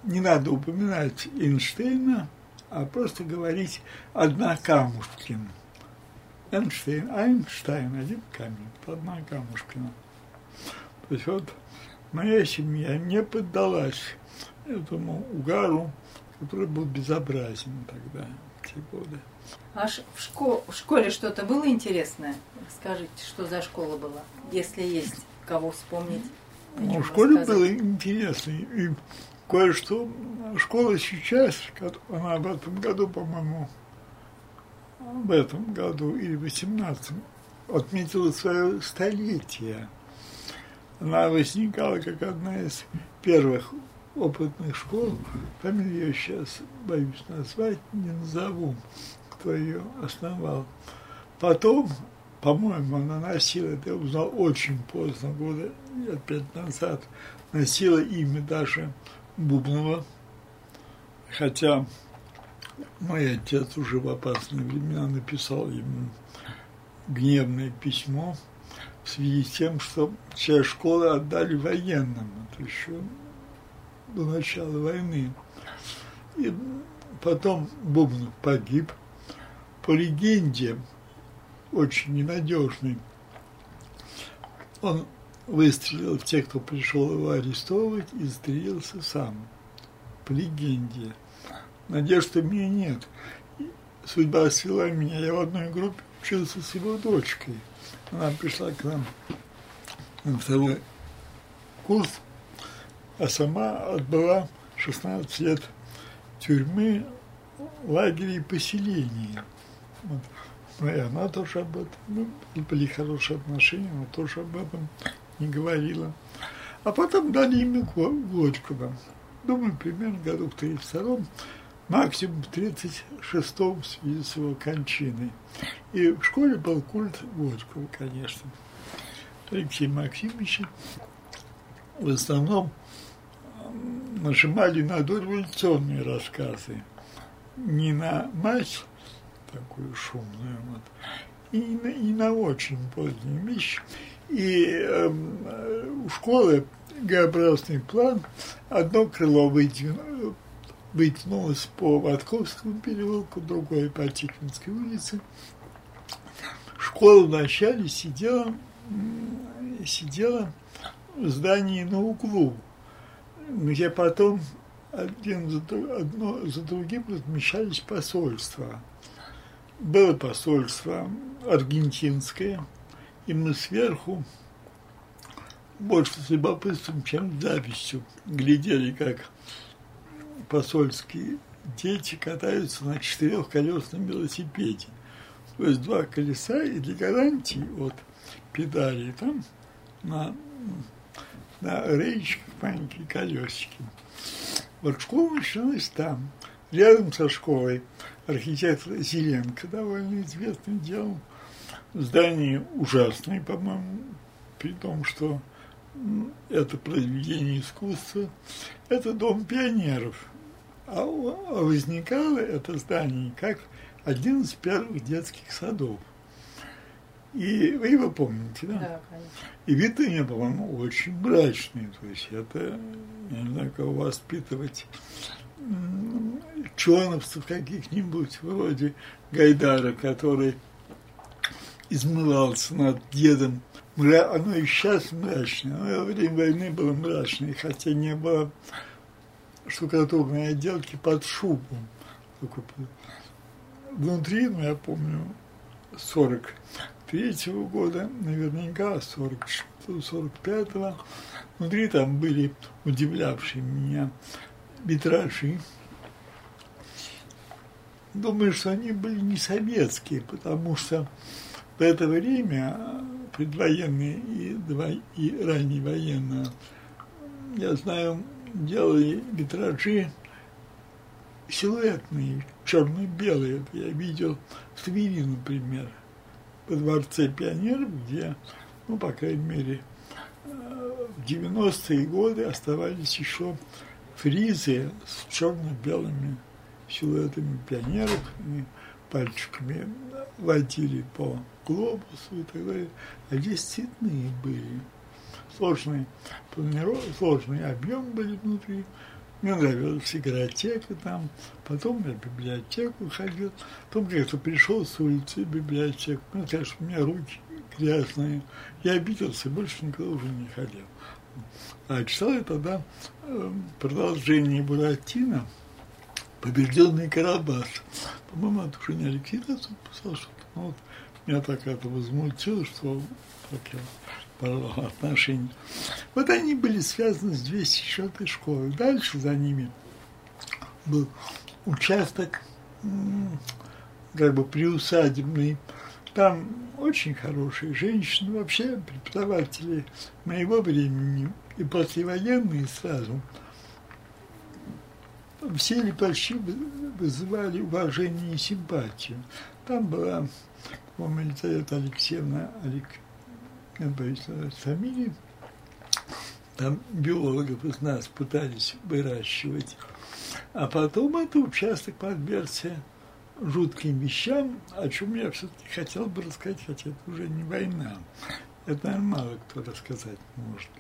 Не надо упоминать Эйнштейна, а просто говорить однокамушкин. Эйнштейн, Айнштейн, один камень, одна камушкина. То есть вот моя семья не поддалась этому угару, который был безобразен тогда, в те годы. А в, школ в школе что-то было интересное? Скажите, что за школа была, если есть кого вспомнить? Ну, в школе было интересно. И кое-что школа сейчас, она в этом году, по-моему, в этом году или в 18 отметила свое столетие. Она возникала как одна из первых опытных школ, фамилию я сейчас боюсь назвать, не назову, кто ее основал. Потом, по-моему, она носила, это я узнал очень поздно, года лет пять назад, носила имя даже Бубнова, хотя мой отец уже в опасные времена написал ему гневное письмо в связи с тем, что часть школы отдали военным, это еще до начала войны. И потом Бубнов погиб. По легенде, очень ненадежный, он выстрелил в тех, кто пришел его арестовывать, и застрелился сам. По легенде. Надежды у меня нет. Судьба свела меня. Я в одной группе учился с его дочкой. Она пришла к нам на второй курс, а сама отбыла 16 лет тюрьмы, лагеря и поселений. Вот. И она тоже об этом, ну, были хорошие отношения, она тоже об этом не говорила. А потом дали имя Горького. Думаю, примерно году в 32-м, максимум в 36-м в связи с его кончиной. И в школе был культ Горького, конечно. Алексей Максимович в основном нажимали на дореволюционные рассказы, не на мать такую шумную, вот, и на, и на очень позднюю вещь. И э, у школы Г-образный план, одно крыло вытянуло, вытянулось по Ватковскому переулку, другое по Тихвинской улице. Школа вначале сидела, сидела в здании на углу, где потом один за, одно за другим размещались посольства. Было посольство аргентинское, и мы сверху больше с любопытством, чем с завистью глядели, как посольские дети катаются на четырехколесном велосипеде. То есть два колеса и для гарантии от педали там на, на речках маленькие колесики. Вот школа началась там. Рядом со школой архитектор Зеленко довольно известный делал здание ужасное, по-моему, при том, что это произведение искусства, это дом пионеров. А, а возникало это здание как один из первых детских садов. И вы его помните, да? Да, конечно. И вид у нее, по-моему, очень мрачный. То есть это, я не знаю, кого воспитывать чоновцев каких-нибудь, вроде Гайдара, который измывался над дедом мра... оно и сейчас мрачное, оно во время войны было мрачное, хотя не было штукатурной отделки под шубу. Внутри, ну, я помню, 43-го года, наверняка 45-го, внутри там были удивлявшие меня витражи. Думаю, что они были не советские, потому что в это время, предвоенные и, и ранневоенные, я знаю, делали витражи силуэтные, черно-белые. Я видел в Твери, например, во Дворце пионеров, где, ну, по крайней мере, э, в 90-е годы оставались еще фризы с черно-белыми силуэтами пионеров, и пальчиками водили по глобусу и так далее. А здесь цветные были. Сложный, сложный объем были внутри. Мне нравилась игротека там, потом я в библиотеку ходил, потом как-то пришел с улицы в библиотеку, ну, конечно, у меня руки грязные, я обиделся, больше никуда уже не ходил. А читал я тогда э, продолжение Буратино, «Побежденный Карабас». По-моему, это уже не Алексей Дацов писал что-то, ну, вот меня так это возмутило, что так я порвал отношения. Вот они были связаны с 204 школой. Дальше за ними был участок как бы приусадебный. Там очень хорошие женщины, вообще преподаватели моего времени и послевоенные сразу. Все или почти вызывали уважение и симпатию. Там была, по-моему, Елизавета Алексеевна Алексеевна назвать фамилии, там биологов из нас пытались выращивать. А потом это участок подвергся жутким вещам, о чем я все-таки хотел бы рассказать, хотя это уже не война. Это, наверное, мало кто рассказать может.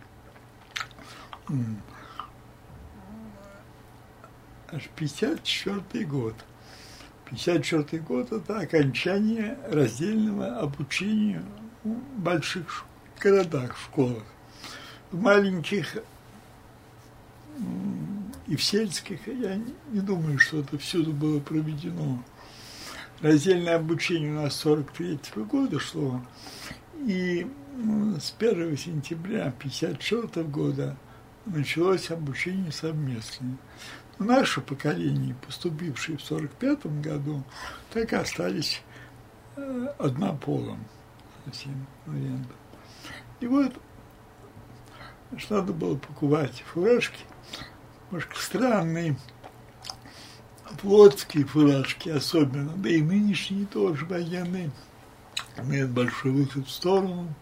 Аж 54 год. 54 год – это окончание раздельного обучения больших городах, школах. В маленьких и в сельских я не думаю, что это всюду было проведено. Раздельное обучение у нас 43 -го года шло, и с 1 сентября 54 года началось обучение совместное. Наше поколение, поступившие в 45 году, так и остались э, однополым совсем вариантов. И вот надо было покупать фуражки, немножко странные, флотские фуражки особенно, да и нынешние тоже военные, имеют большой выход в сторону.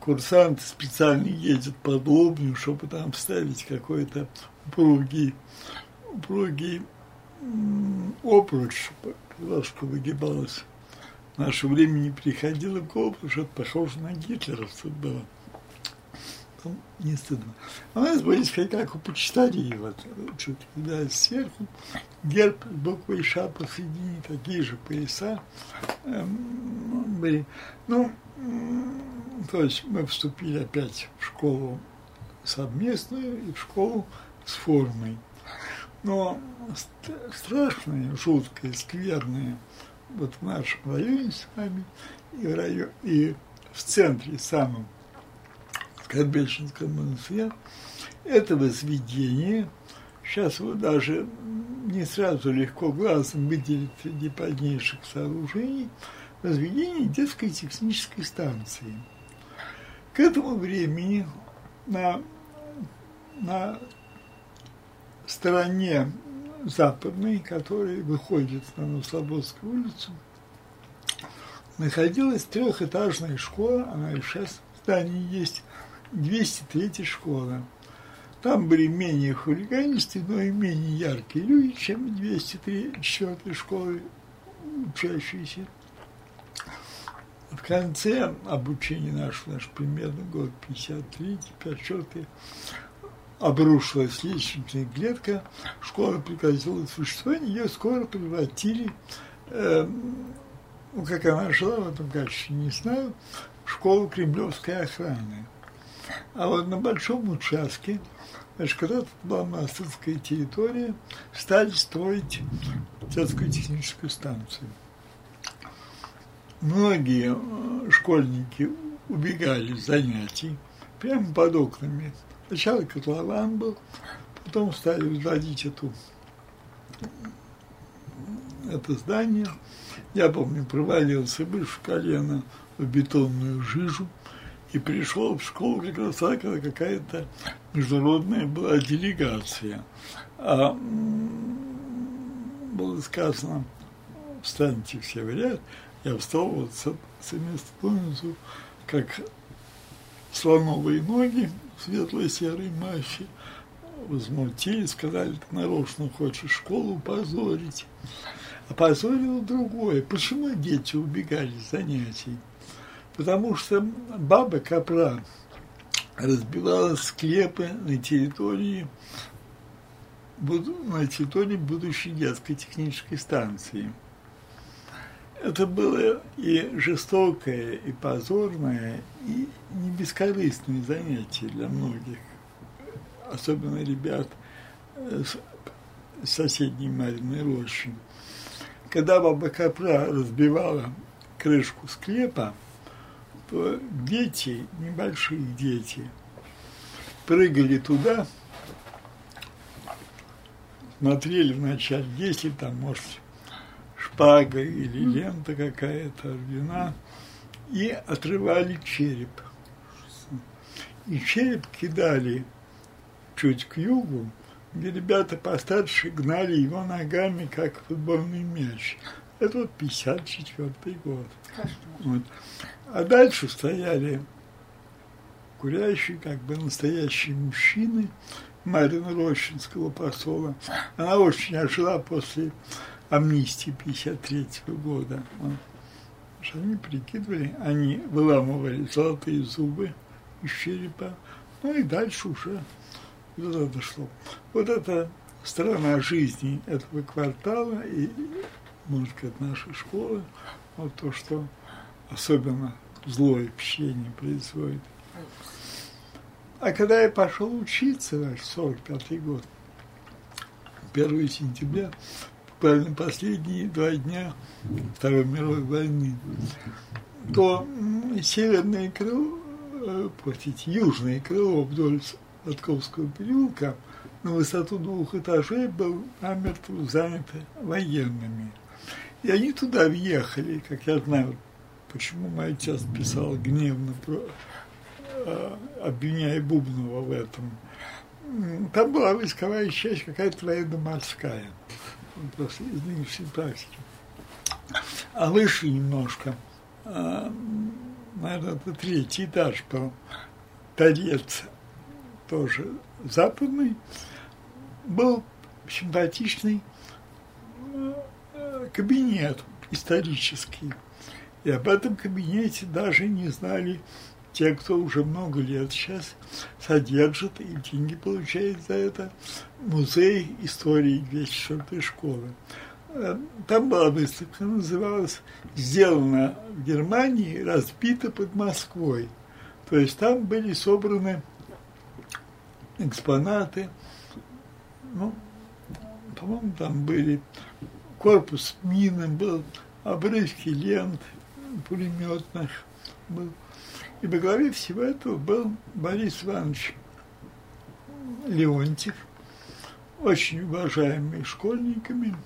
Курсанты специально ездят под лобню, чтобы там ставить какой-то упругий, упругий обруч, чтобы фуражка выгибалась в наше время не приходило в голову, потому что это похоже на гитлеровцев было. Ну, не стыдно. А у нас были как у почтарей, вот, чуть да, сверху, герб, буквы Ш посередине, такие же пояса эм, были. Ну, то есть мы вступили опять в школу совместную и в школу с формой. Но страшные, жуткие, скверные вот в нашем районе с вами, и в, районе, и в центре самом Скорбельшинском монастыре, это возведение, сейчас его даже не сразу легко глазом выделить среди позднейших сооружений, возведение детской технической станции. К этому времени на, на стороне западной, который выходит на Новослободскую улицу, находилась трехэтажная школа, она и сейчас в здании есть, 203 школа. Там были менее хулиганистые, но и менее яркие люди, чем 204 школы учащиеся. В конце обучения нашего, наш примерно год 53, 54 обрушилась лестничная клетка, школа прекратила существование, ее скоро превратили, э, ну, как она жила в этом качестве, не знаю, школу кремлевской охраны. А вот на большом участке, значит, когда-то была монастырская территория, стали строить детскую техническую станцию. Многие э, школьники убегали с занятий прямо под окнами. Сначала котлован был, потом стали возводить эту, это здание. Я помню, провалился выше колено в бетонную жижу и пришел в школу как раз когда какая-то международная была делегация. А было сказано, встаньте все в ряд, я встал вот с, с места внизу, как слоновые ноги в светло-серой маще, возмутили, сказали, ты нарочно хочешь школу позорить. А позорило другое. Почему дети убегали с занятий? Потому что баба Капра разбивала склепы на территории на территории будущей детской технической станции. Это было и жестокое, и позорное, и не бескорыстное занятие для многих, особенно ребят с соседней Мариной рощи. Когда баба Капра разбивала крышку склепа, то дети, небольшие дети, прыгали туда, смотрели вначале, если там, может, шпага или лента какая-то, ордена, и отрывали череп. И череп кидали чуть к югу, где ребята постарше гнали его ногами, как футбольный мяч. Это вот 54 год. Вот. А дальше стояли курящие, как бы настоящие мужчины, Марина Рощинского посола. Она очень ожила после амнистии 53 года. Они прикидывали, они выламывали золотые зубы из черепа, ну и дальше уже куда дошло. Вот это страна жизни этого квартала и, может сказать, нашей школы, вот то, что особенно злое впечатление производит. А когда я пошел учиться, в 45 год, 1 сентября, буквально последние два дня Второй мировой войны, то северное крыло, э, простите, южное крыло вдоль Лотковского переулка на высоту двух этажей был намертво заняты военными. И они туда въехали, как я знаю, почему мой отец писал гневно, про, э, обвиняя Бубнова в этом. Там была войсковая часть какая-то военно-морская, просто из нынешней практики. А выше немножко, э, наверное, это третий этаж был, торец тоже западный, был симпатичный э, кабинет исторический. И об этом кабинете даже не знали те, кто уже много лет сейчас содержит и деньги получает за это музей истории 204 школы. Э, там была выставка, называлась «Сделано в Германии, разбито под Москвой». То есть там были собраны экспонаты, ну, по-моему, там были корпус мины был, обрывки лент, пулеметных был. И во главе всего этого был Борис Иванович Леонтьев, очень уважаемый школьниками,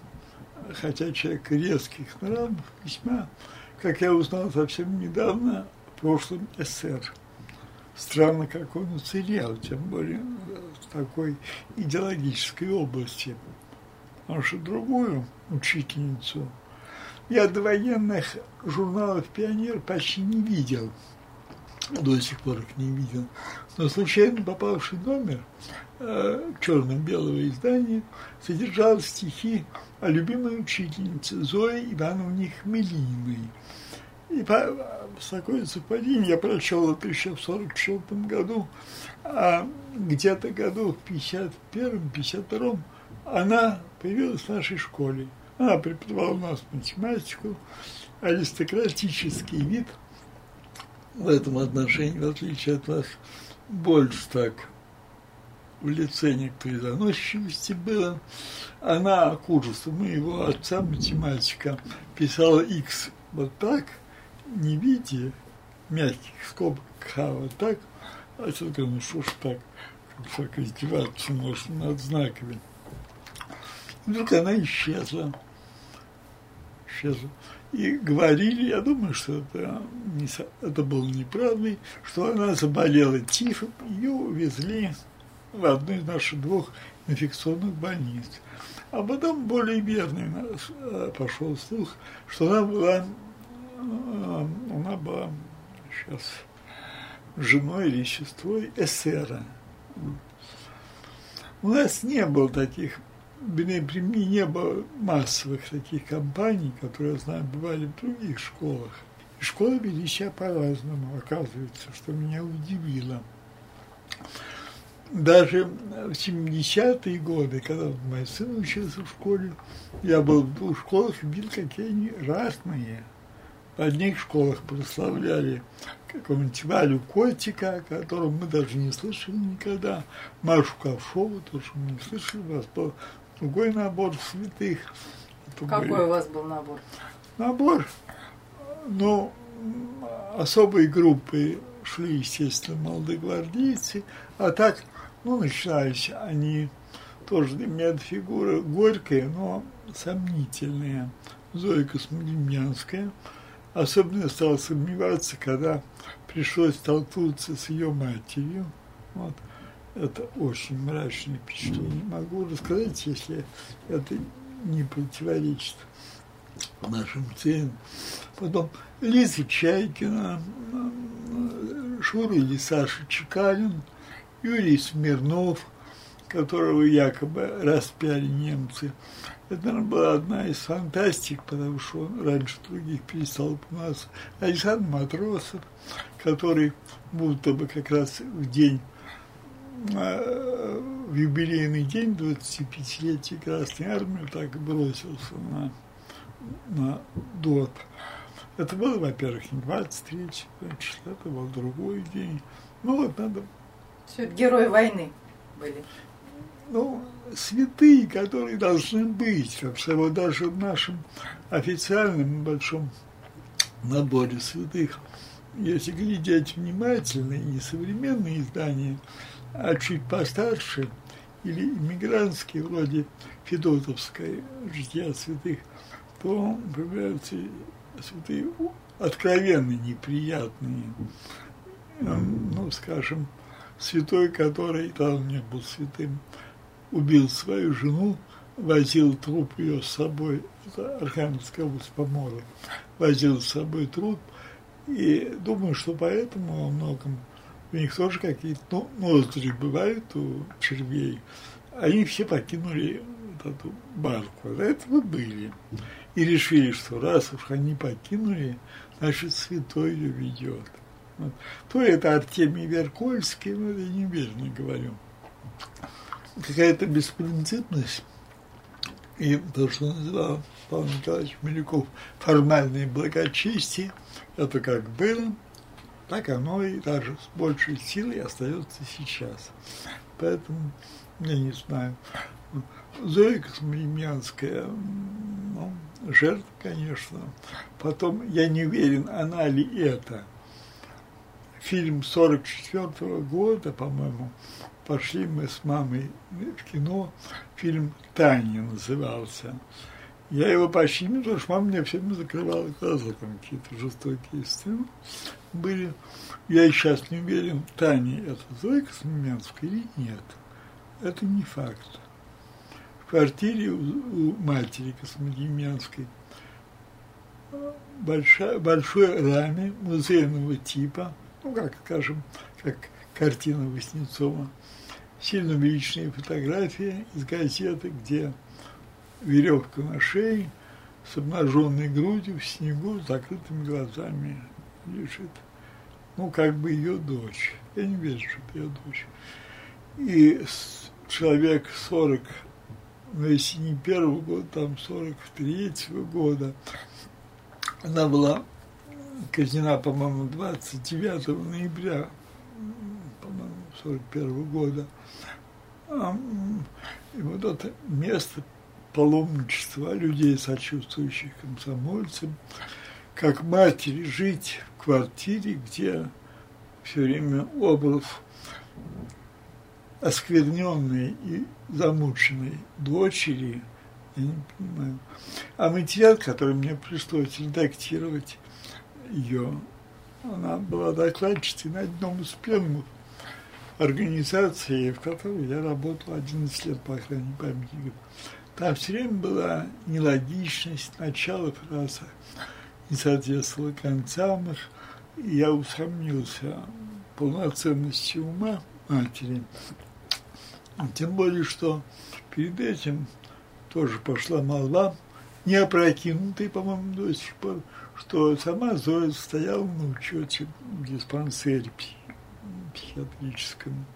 хотя человек резких нравов, весьма, как я узнал совсем недавно, в прошлом СССР. Странно, как он уцелел, тем более в такой идеологической области. Потому что другую учительницу я до военных журналов «Пионер» почти не видел. До сих пор их не видел. Но случайно попавший номер э, черно-белого издания содержал стихи о любимой учительнице Зое Ивановне Хмелиной. И по, с такой совпадение я прочел это еще в 44 году, а где-то году в 51-52 она появилась в нашей школе. Она преподавала у нас математику, аристократический вид в этом отношении, в отличие от вас, больше так в лице некоторой заносчивости было. Она курсу моего отца, математика, писала X вот так, не в виде мягких скобок Х, вот так. А что говорю, ну что ж так, как издеваться можно над знаками. Вдруг она исчезла. Исчезла. И говорили, я думаю, что это, не, это было неправдой, что она заболела тифом, ее увезли в одну из наших двух инфекционных больниц. А потом более верный э, пошел слух, что она была, э, она была сейчас женой или сестрой эсера. У нас не было таких, при мне не было массовых таких компаний, которые, я знаю, бывали в других школах. И школы вели себя по-разному, оказывается, что меня удивило даже в 70-е годы, когда мой сын учился в школе, я был в двух школах видел, какие они разные. В одних школах прославляли какого-нибудь Валю Котика, о котором мы даже не слышали никогда, Машу Ковшову, то, что мы не слышали, у вас был другой набор святых. Какой были... у вас был набор? Набор, ну, особой группы шли, естественно, молодые гвардейцы, а так ну, начинались они тоже для меня фигура горькая, но сомнительная. Зоя Космодемьянская. Особенно стал сомневаться, когда пришлось столкнуться с ее матерью. Вот. Это очень мрачное впечатление. Могу рассказать, если это не противоречит нашим целям. Потом Лиза Чайкина, Шура или Саша Чекалин – Юрий Смирнов, которого якобы распяли немцы. Это, наверное, была одна из фантастик, потому что он раньше других перестал упоминаться. Александр Матросов, который будто бы как раз в день, в юбилейный день 25-летия Красной Армии так и бросился на, на ДОТ. Это было, во-первых, не 23 числа, это был другой день. Ну вот, надо все это герои войны были. Ну, святые, которые должны быть, что вот даже в нашем официальном большом наборе святых, если глядеть внимательно, не современные издания, а чуть постарше, или иммигрантские, вроде Федотовской «Жития святых», то появляются святые откровенно неприятные, ну, скажем, святой, который, он не был святым, убил свою жену, возил труп ее с собой, это Архангельская область Поморы, возил с собой труп, и думаю, что поэтому во многом у них тоже какие-то ну, ноздри бывают у червей. Они все покинули вот эту барку, до этого были. И решили, что раз уж они покинули, значит, святой ее ведет. То это Артемий Веркольский, ну, это неверно говорю. Какая-то беспринципность и то, что называл Павел Николаевич Милюков формальное благочестие, это как было, так оно и даже с большей силой остается сейчас. Поэтому, я не знаю, Зоя Космодемьянская, ну, жертва, конечно. Потом, я не уверен, она ли это – фильм 44 -го года, по-моему, пошли мы с мамой в кино, фильм «Таня» назывался. Я его почти не потому что мама мне все время закрывала глаза, там какие-то жестокие сцены были. Я сейчас не уверен, Таня это Зойка Смеянская или нет. Это не факт. В квартире у, у матери Космодемьянской большая, большой раме музейного типа – ну, как, скажем, как картина Васнецова, сильно увеличенные фотографии из газеты, где веревка на шее с обнаженной грудью в снегу, с закрытыми глазами лежит. Ну, как бы ее дочь. Я не верю, что это ее дочь. И человек 40, ну, если не первого года, там 43-го года, она была казнена, по-моему, 29 ноября, по-моему, 41 года. И вот это место паломничества людей, сочувствующих комсомольцам, как матери жить квартире, где все время обувь оскверненной и замученной дочери, я не понимаю. А материал, который мне пришлось редактировать ее, она была докладчицей на одном из пленных организации, в которой я работал 11 лет по охране памятников. Там все время была нелогичность, начало фраза не соответствовало концам их, я усомнился в полноценности ума матери. Тем более, что перед этим тоже пошла молва, не опрокинутая, по-моему, до сих пор, что сама Зоя стояла на учете в диспансере психиатрическом.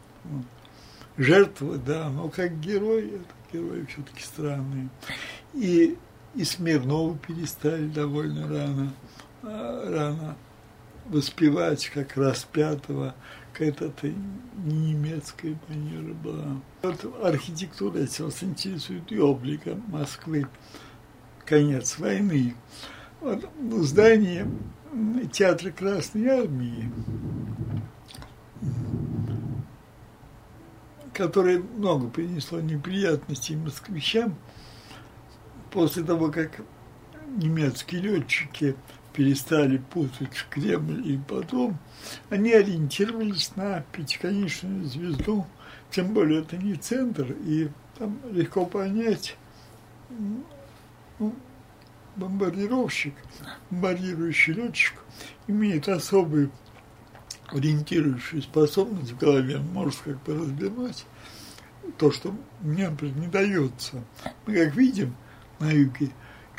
Жертва, да, но как герой, это герои все-таки странные. И, и Смирнову перестали довольно рано, а, рано воспевать, как распятого, какая-то не немецкая манера была. Вот архитектура, если вас интересует, и облика Москвы, конец войны. Вот здание театра Красной Армии, которое много принесло неприятностей москвичам после того, как немецкие летчики перестали путать в Кремль и потом, они ориентировались на пятиконечную звезду, тем более это не центр, и там легко понять, ну, бомбардировщик, бомбардирующий летчик имеет особую ориентирующую способность в голове, может как бы развернуть то, что мне, например, не дается. Мы, как видим, на юге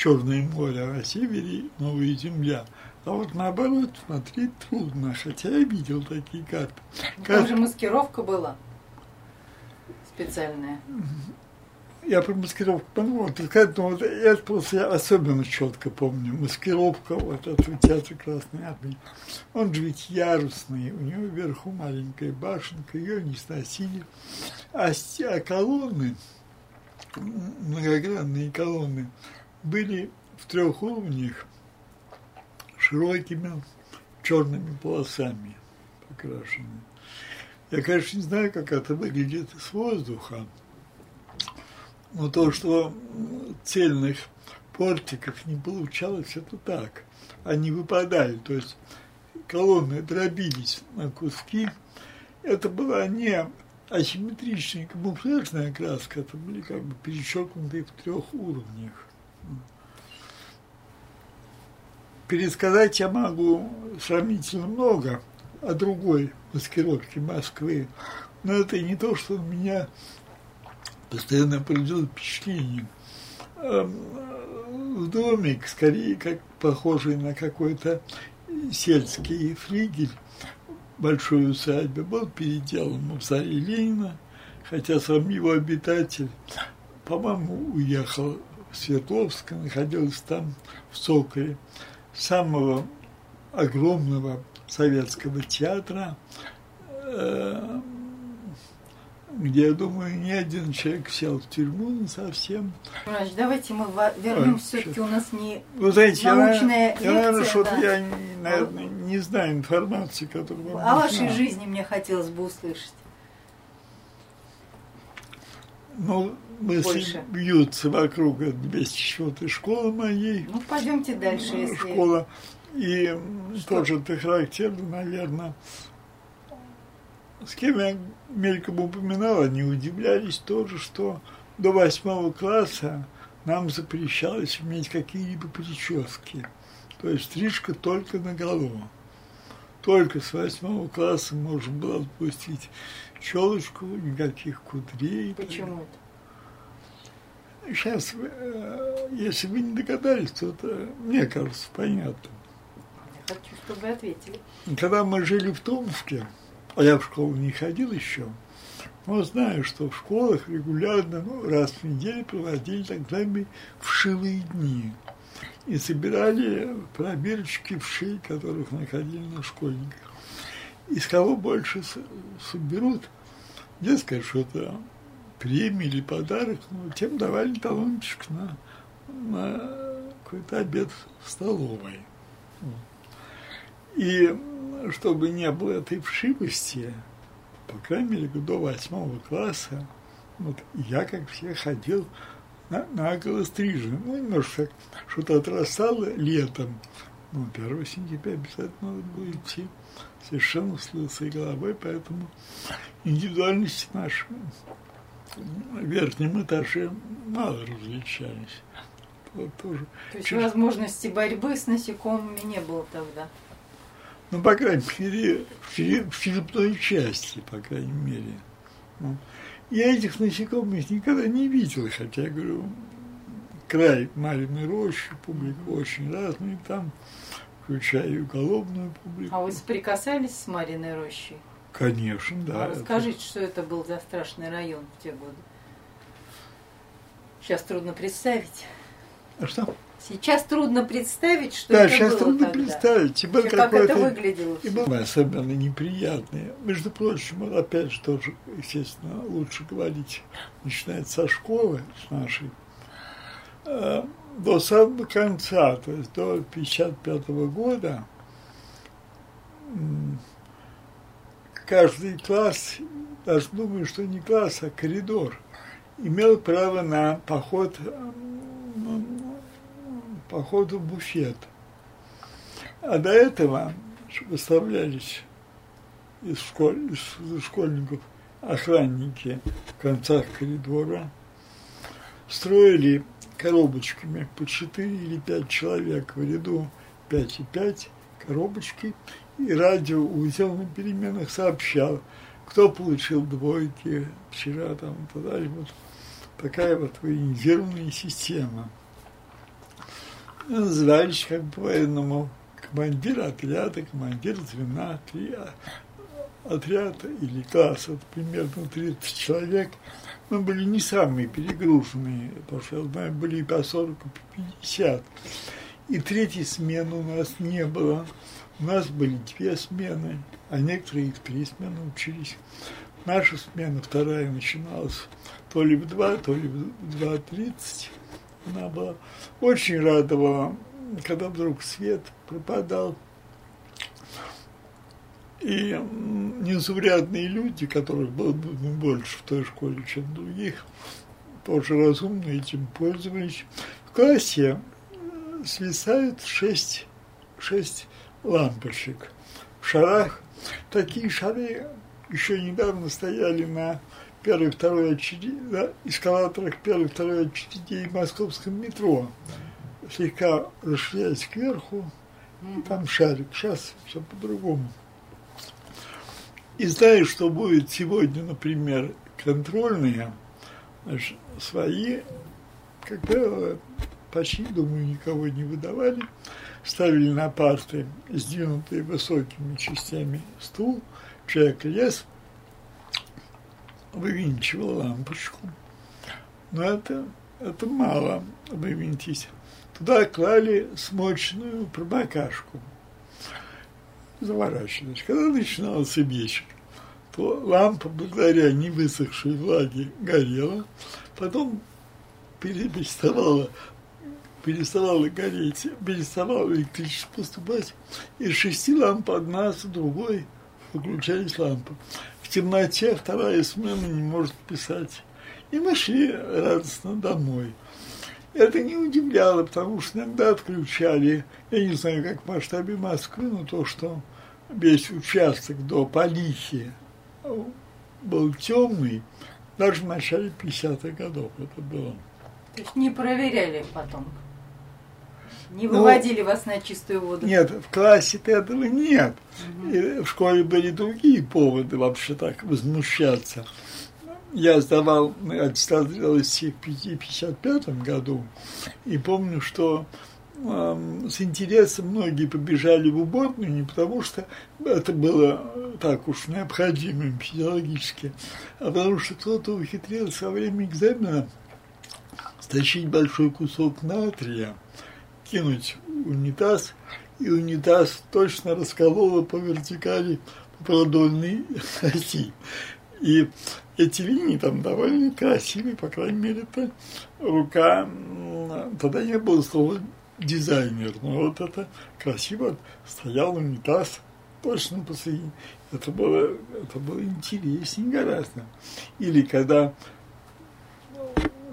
Черное море, а на севере Новая Земля. А вот наоборот смотреть трудно, хотя я видел такие карты. Ну, там же маскировка была специальная. Я про маскировку понял, вот, сказать, ну, вот, я просто я особенно четко помню. Маскировка вот этого театра Красной Армии. Он же ведь ярусный, у него вверху маленькая башенка, ее не сносили. А, а колонны, многогранные колонны, были в трех уровнях широкими черными полосами покрашены. Я, конечно, не знаю, как это выглядит с воздуха, но то, что цельных портиков не получалось, это так. Они выпадали, то есть колонны дробились на куски. Это была не асимметричная камуфляжная краска, это были как бы перечеркнутые в трех уровнях. Пересказать я могу сравнительно много о другой маскировке Москвы, но это не то, что у меня постоянно произвело впечатление. В домик, скорее, как похожий на какой-то сельский флигель большой усадьбы, был переделан мавзолей Ленина, хотя сам его обитатель, по-моему, уехал в Свердловск, находился там в Соколе самого огромного советского театра, э, где, я думаю, ни один человек сел в тюрьму совсем. Врач, давайте мы вернемся, все-таки у нас не Вы знаете, научная я, лекция. Я, что да. я, наверное, не знаю информации, которую вам О вашей жизни мне хотелось бы услышать. Ну, мысли бьются вокруг без чего-то школы моей. Ну, пойдемте дальше, если... Школа. И Что? тоже это характерно, наверное. С кем я мельком упоминал, они удивлялись тоже, что до восьмого класса нам запрещалось иметь какие-либо прически. То есть стрижка только на голову. Только с восьмого класса можно было отпустить челочку, никаких кудрей. Почему это? Сейчас, э, если вы не догадались, то это, мне кажется, понятно. Я хочу, чтобы вы ответили. Когда мы жили в Томске, а я в школу не ходил еще, но знаю, что в школах регулярно, ну, раз в неделю проводили так называемые вшивые дни. и собирали пробирочки вши, которых находили на школьниках. Из кого больше соберут, дескать, что-то премия или подарок, но тем давали талончик на, на какой-то обед в столовой. И чтобы не было этой вшивости, по крайней мере, до восьмого класса, вот я, как все, ходил на, наголо стрижен. Ну, немножко что-то отрастало летом. Но 1 сентября обязательно надо было идти совершенно с лысой головой, поэтому индивидуальности наши в верхнем этаже мало различались. Вот тоже. То есть Через... возможности борьбы с насекомыми не было тогда? Ну, по крайней мере, в черепной части, по крайней мере. Ну, я этих насекомых никогда не видел, хотя, говорю, край Мариной рощи, публика очень разная там, включая и уголовную публику. А вы соприкасались с Мариной рощей? Конечно, да. А расскажите, это... что это был за страшный район в те годы? Сейчас трудно представить. А что? Сейчас трудно представить, что да, это сейчас было трудно тогда. представить. И был как это выглядело. И было особенно неприятное. Между прочим, опять же, тоже, естественно, лучше говорить, начинает со школы, с нашей, э, до самого конца, то есть до 55 года, каждый класс, даже думаю, что не класс, а коридор, имел право на поход походу в буфет. А до этого выставлялись из, школ, из школьников охранники в концах коридора, строили коробочками по 4 или 5 человек в ряду 5 и 5 коробочки, и радио у на переменах сообщал, кто получил двойки вчера там и так. Вот такая вот военизированная система назывались как по-военному командир отряда, командир звена, три отряда или класса, примерно 30 человек. Мы были не самые перегруженные, потому что, я были по 40, и по 50. И третьей смены у нас не было. У нас были две смены, а некоторые и три смены учились. Наша смена вторая начиналась то ли в два, то ли в два тридцать. Она была очень радовала, когда вдруг свет пропадал. И незаурядные люди, которых было больше в той школе, чем других, тоже разумно этим пользовались. В классе свисают шесть, шесть лампочек в шарах. Такие шары еще недавно стояли на первой, второй очереди, да, эскалаторах первой, второй очереди в московском метро, слегка расширяясь кверху, и там шарик. Сейчас все по-другому. И знаю, что будет сегодня, например, контрольные, значит, свои, как правило, почти, думаю, никого не выдавали, ставили на парты, сдвинутые высокими частями стул, человек лез, вывинчивал лампочку. Но это, это мало вывинтить. Туда клали смоченную промокашку. Заворачивались. Когда начинался вечер, то лампа, благодаря невысохшей влаге, горела. Потом переставала, переставала гореть, переставало электричество поступать. Из шести ламп одна с другой выключались лампы темноте вторая смена не может писать. И мы шли радостно домой. Это не удивляло, потому что иногда отключали, я не знаю, как в масштабе Москвы, но то, что весь участок до Полихи был темный, даже в начале 50-х годов это было. То есть не проверяли потом? Не ну, выводили ну, вас на чистую воду? Нет, в классе-то этого нет. Угу. И в школе были другие поводы вообще так возмущаться. Я сдавал аттестат зрелости в 1955 году, и помню, что с интересом многие побежали в уборную не потому, что это было так уж необходимым физиологически, а потому что кто-то ухитрился во время экзамена стащить большой кусок натрия, кинуть унитаз, и унитаз точно раскололо по вертикали по продольной <laughs> оси. И эти линии там довольно красивые, по крайней мере, это рука, тогда не было слова дизайнер, но вот это красиво стоял унитаз точно посреди. Это было, это было интереснее гораздо. Или когда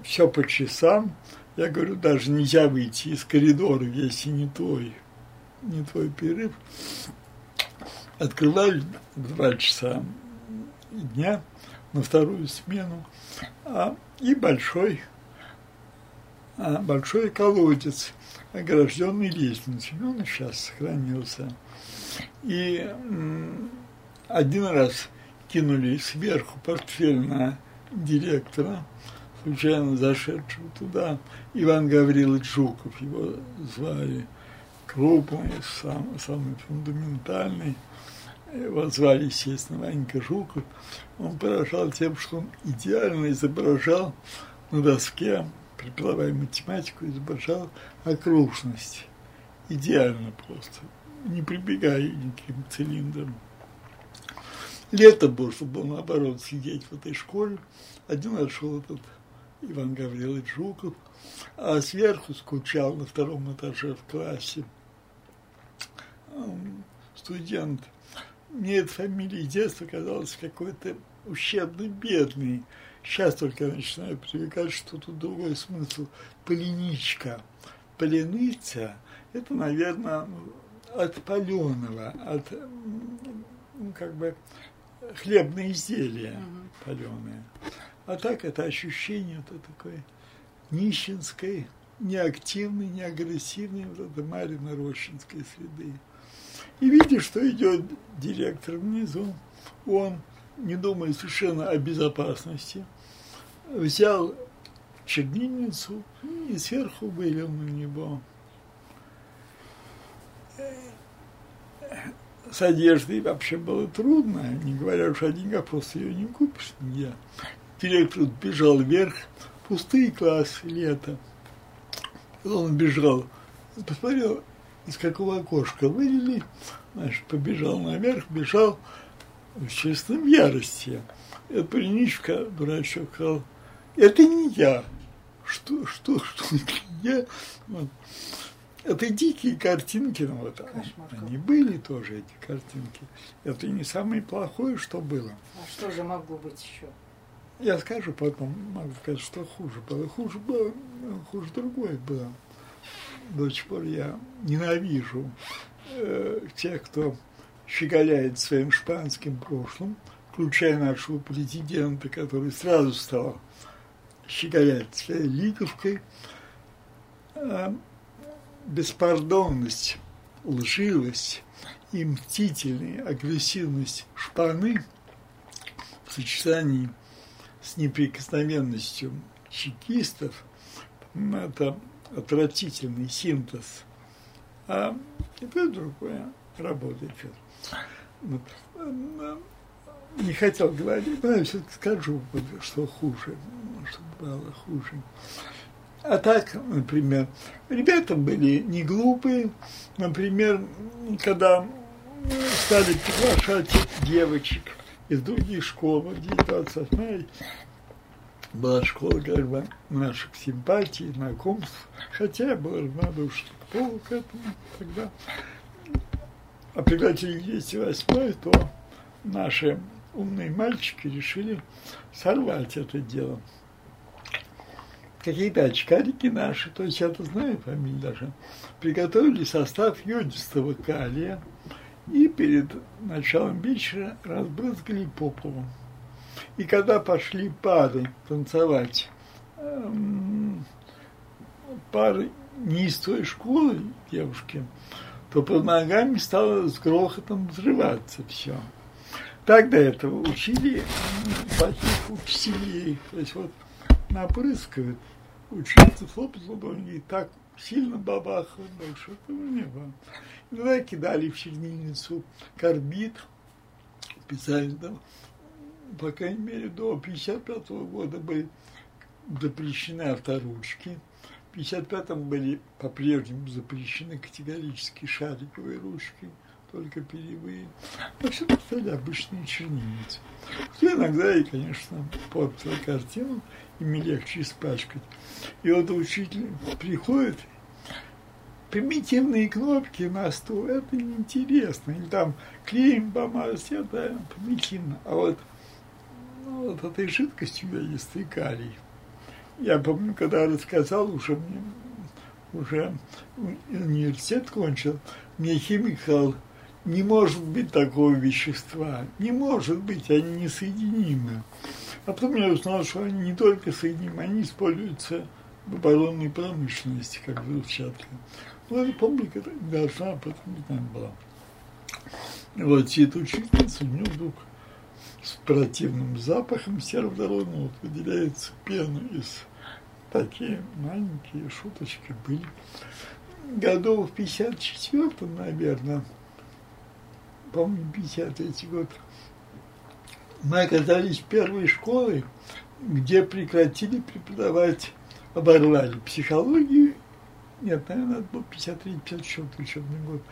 все по часам, я говорю, даже нельзя выйти из коридора, если не твой, не твой перерыв. Открывали два часа дня на вторую смену, а, и большой, а, большой колодец, огражденный лестницей. Он сейчас сохранился. И один раз кинули сверху портфель на директора, случайно зашедшего туда, Иван Гаврилович Жуков, его звали, крупный, сам, самый фундаментальный, его звали, естественно, Ванька Жуков, он поражал тем, что он идеально изображал на доске, преподавая математику, изображал окружность. Идеально просто, не прибегая никаким цилиндрам. Лето было, чтобы наоборот сидеть в этой школе. Один раз шел этот Иван Гаврилович Жуков, а сверху скучал на втором этаже в классе студент – мне эта фамилия с детства казалась какой-то ущербный, бедный. Сейчас только я начинаю привыкать, что тут другой смысл. Полиничка. Поленыца – это, наверное, от паленого, от, ну, как бы, хлебные изделия угу. паленые. А так это ощущение вот такой нищенской, неактивной, неагрессивной вот этой Марьино-Рощинской среды. И видишь, что идет директор внизу. Он, не думая совершенно о безопасности, взял чернильницу и сверху вылил на него. С одеждой вообще было трудно, не говоря уж о деньгах, просто ее не купишь нигде. Директор бежал вверх, пустые классы, лето. Он бежал, посмотрел, из какого окошка вылили, знаешь, побежал наверх, бежал в честном ярости. И парничка, дурачок, сказал, это не я. Что, что, что, <laughs> это не я? Вот. Это дикие картинки, ну вот Кошмар. они были тоже, эти картинки. Это не самое плохое, что было. А что же могло быть еще? Я скажу потом, могу сказать, что хуже было. Хуже было, хуже другое было до сих пор я ненавижу э, тех, кто щеголяет своим шпанским прошлым, включая нашего президента, который сразу стал щеголять своей лиговкой. Э, беспардонность, лживость и мстительная агрессивность шпаны в сочетании с неприкосновенностью чекистов, это отвратительный синтез, а и другое работает. Вот. Не хотел говорить, но я все-таки скажу, что хуже, чтобы было хуже. А так, например, ребята были не глупые. Например, когда стали приглашать девочек из других школ, в 19 была школа как бы наших симпатий, знакомств, хотя я был равнодушен к полу к этому тогда. А пригласили 208 то наши умные мальчики решили сорвать это дело. Какие-то очкарики наши, то есть я-то знаю фамилию даже, приготовили состав йодистого калия и перед началом вечера разбрызгали по полу. И когда пошли пары танцевать, эм, пары не из той школы девушки, то под ногами стало с грохотом взрываться все. Так до этого учили плохих учителей. То есть вот напрыскивают, учиться хлопать ладонью и так сильно бабахают, больше этого не было. Иногда кидали в чернильницу карбид, писали там по крайней мере, до 1955 года были запрещены авторучки. В 55-м были по-прежнему запрещены категорически шариковые ручки, только перьевые. Но все стали обычные чернильницы. Кто иногда и, конечно, портила картину, ими легче испачкать. И вот учитель приходит примитивные кнопки на стол, это неинтересно. Или там клеем помазать, это примитивно. А вот, ну, вот этой жидкостью я ядистый калий. Я помню, когда рассказал, уже мне, уже университет кончил, мне химик сказал, не может быть такого вещества, не может быть, они несоединимы. А потом я узнал, что они не только соединимы, они используются в оборонной промышленности, как взрывчатка. Ну, республика должна об этом знать была. Вот сидит учительница, у нее вдруг с противным запахом сероводородного вот выделяется пена из такие маленькие шуточки были. Годов в 54-м, наверное, по-моему, 53 год, мы оказались в первой школе, где прекратили преподавать, оборвали психологию нет, наверное, это был 53-54 учебный год,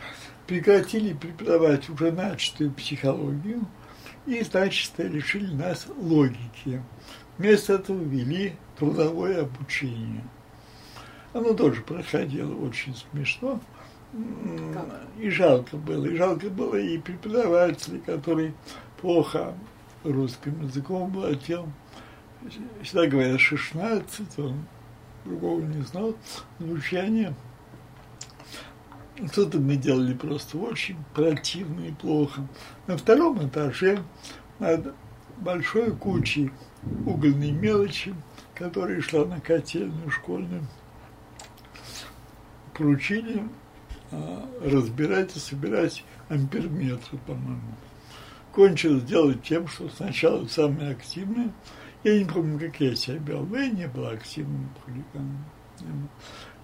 прекратили преподавать уже начатую психологию и, значит, решили нас логики. Вместо этого ввели трудовое обучение. Оно тоже проходило очень смешно. И жалко было. И жалко было и преподавателей, который плохо русским языком владел. Всегда говорят 16, он другого не знал, звучание. Что-то мы делали просто очень противно и плохо. На втором этаже над большой кучей угольной мелочи, которая шла на котельную школьную, поручили а, разбирать и собирать амперметры, по-моему. Кончилось делать тем, что сначала самые активные – я не помню, как я себя вел, но я не был активным хулиганом.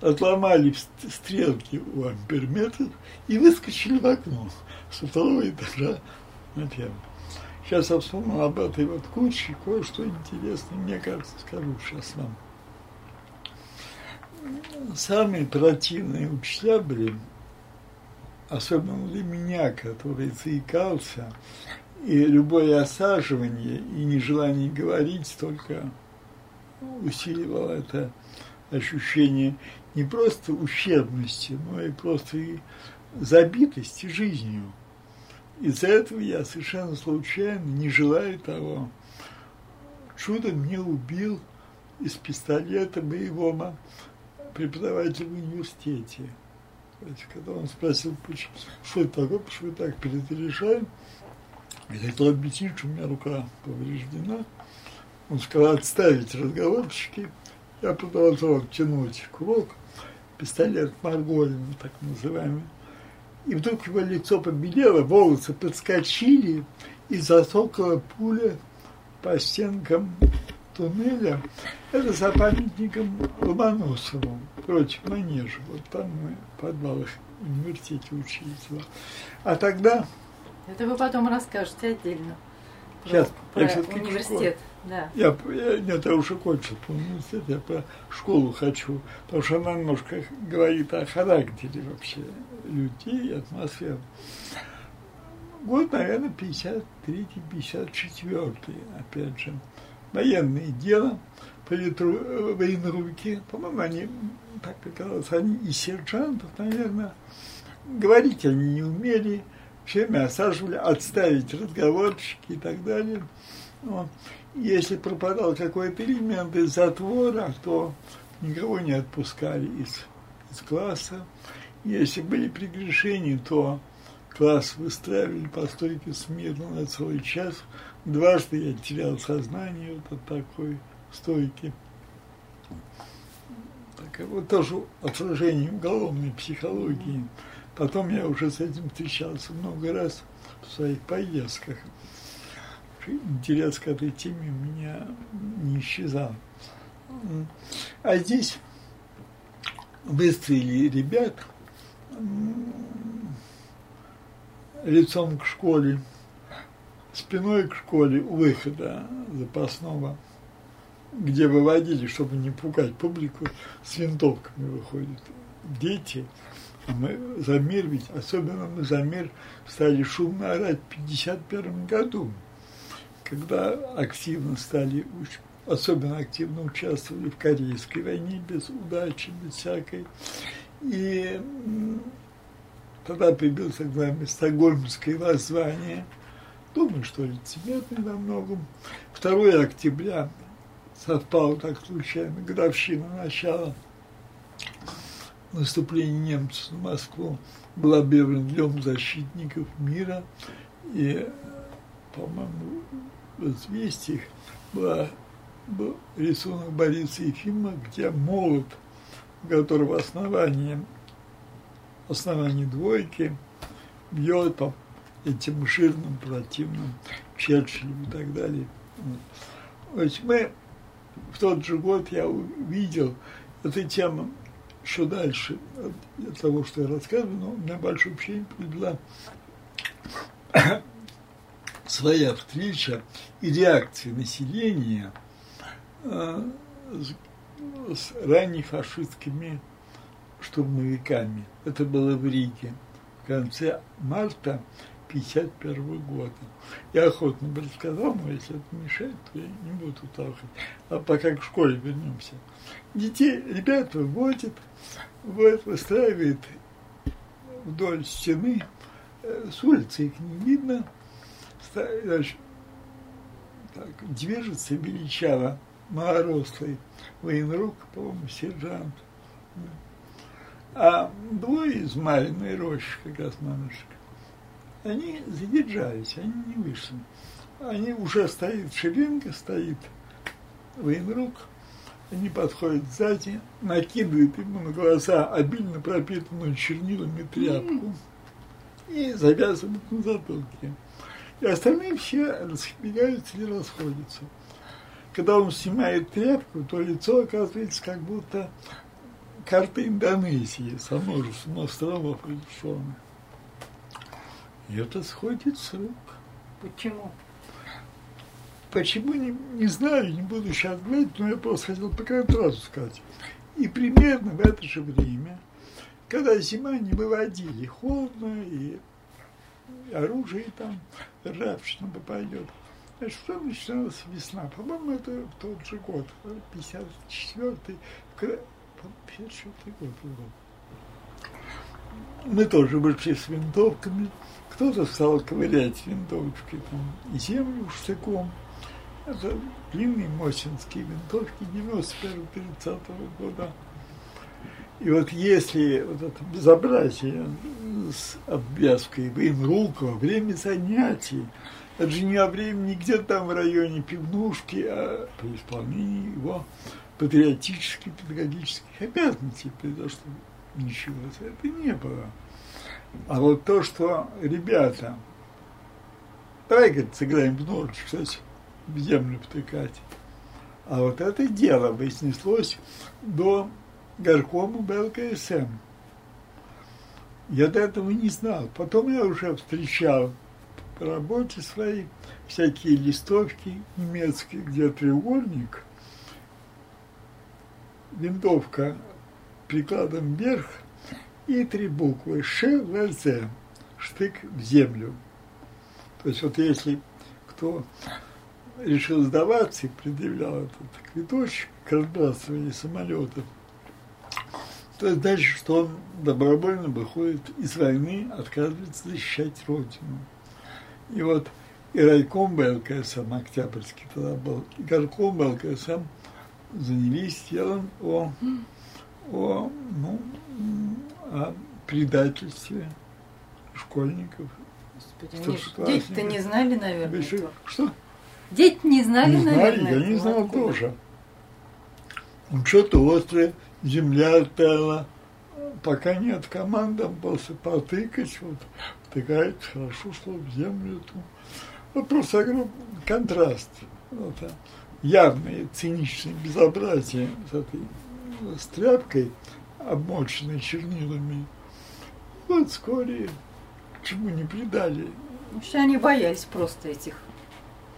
Отломали стрелки у амперметров и выскочили в окно со второго этажа на первый. Сейчас я вспомнил об этой вот куче, кое-что интересное, мне кажется, скажу сейчас вам. Самые противные учителя были, особенно для меня, который заикался, и любое осаживание и нежелание говорить только усиливало это ощущение не просто ущербности, но и просто и забитости жизнью. Из-за этого я совершенно случайно, не желая того, чудом не убил из пистолета боевого преподавателя в университете. Когда он спросил, что это такое, почему так перерешаем, я хотел объяснить, что у меня рука повреждена. Он сказал отставить разговорчики. Я продолжал тянуть курок, пистолет Марголина, так называемый. И вдруг его лицо побелело, волосы подскочили, и засокала пуля по стенкам туннеля. Это за памятником Ломоносову против манежа. Вот там мы в подвалах университете учились. А тогда это вы потом расскажете отдельно. Сейчас, про, про университет. Да. Я, я, нет, я уже кончил по университету, я про школу хочу, потому что она немножко говорит о характере вообще людей, атмосферы. Год, наверное, 53-54, опять же. Военное дело, политру, э, военруки, по-моему, они, так оказалось, они и сержантов, наверное, говорить они не умели, время осаживали, отставить разговорчики и так далее. Вот. Если пропадал какой-то элемент из затвора, то никого не отпускали из, из класса. Если были прегрешения, то класс выстраивали по стойке смирно на целый час. Дважды я терял сознание вот от такой стойки. Так, вот тоже отражение уголовной психологии. Потом я уже с этим встречался много раз в своих поездках. Интерес к этой теме у меня не исчезал. А здесь выстроили ребят лицом к школе, спиной к школе у выхода запасного. где выводили, чтобы не пугать публику, с винтовками выходят дети. Мы за мир, ведь особенно мы за мир стали шумно орать в 1951 году, когда активно стали, особенно активно участвовали в Корейской войне без удачи, без всякой. И тогда появилось так называемое Стокгольмское воззвание, думаю, что лицемерный во многом. 2 октября совпало так случайно, годовщина начала наступления немцев на Москву был объявлен Днем защитников мира. И, по-моему, в известиях была, был рисунок Бориса Ефима, где молот, у которого основание, основание двойки, бьет по этим жирным, противным Черчиллю и так далее. Вот. То есть мы в тот же год я увидел эту тему еще дальше от того, что я рассказываю, но у меня большое впечатление привела <coughs> своя встреча и реакция населения э, с, с раннефашистскими штурмовиками. Это было в Риге в конце марта 1951 года. Я охотно бы рассказал, но если это мешает, то я не буду толкать. А пока к школе вернемся. Детей, ребят выводят, вот, выстраивает вдоль стены, э, с улицы их не видно, значит, так, движется величаво малорослый военрук, по-моему, сержант. А двое из Мариной рощи, как раз мамочка, они задержались, они не вышли. Они уже стоит шеренга, стоит военрук, они подходят сзади, накидывают ему на глаза обильно пропитанную чернилами тряпку и завязывают на затылке. И остальные все разбегаются и расходятся. Когда он снимает тряпку, то лицо оказывается как будто карта Индонезии со множеством островов решенных. И это сходит с рук. Почему? Почему, не, не знаю, не буду сейчас говорить, но я просто хотел по контрасту сказать. И примерно в это же время, когда зима не выводили, холодно, и оружие там ржавчина попадет, Значит, что начиналась весна? По-моему, это в тот же год, 54-й, 54 год. Мы тоже вышли с винтовками, кто-то стал ковырять винтовочкой там, землю штыком. Это длинные мосинские винтовки 91-30 года. И вот если вот это безобразие с обвязкой рук во время занятий, это же не во время не где-то там в районе пивнушки, а при исполнении его патриотических, педагогических обязанностей произошло. Ничего это не было. А вот то, что ребята, давай, говорит, сыграем в ночь, кстати, в землю втыкать. А вот это дело вознеслось до горкома БЛКСМ. Я до этого не знал. Потом я уже встречал по работе своей всякие листовки немецкие, где треугольник, винтовка прикладом вверх – и три буквы Ш, В, З, штык в землю. То есть вот если кто решил сдаваться и предъявлял этот квиточек к разбрасыванию самолетов, то значит, что он добровольно выходит из войны, отказывается защищать Родину. И вот и райком БЛКСМ, Октябрьский тогда был, и горком БЛКСМ занялись делом о, о ну, о предательстве школьников. Дети-то не знали, наверное. Еще, что? Дети не знали, не наверное. Знали, я не знал откуда? тоже. Ну, что-то острое, земля таяла. Пока нет команды, после потыкать, вот, втыкает, хорошо шло в землю. Эту. Вот просто огромный контраст. Вот, а, явное циничное безобразие с этой с тряпкой – обмоченный чернилами. Вот вскоре чему не придали. Вообще они боялись просто этих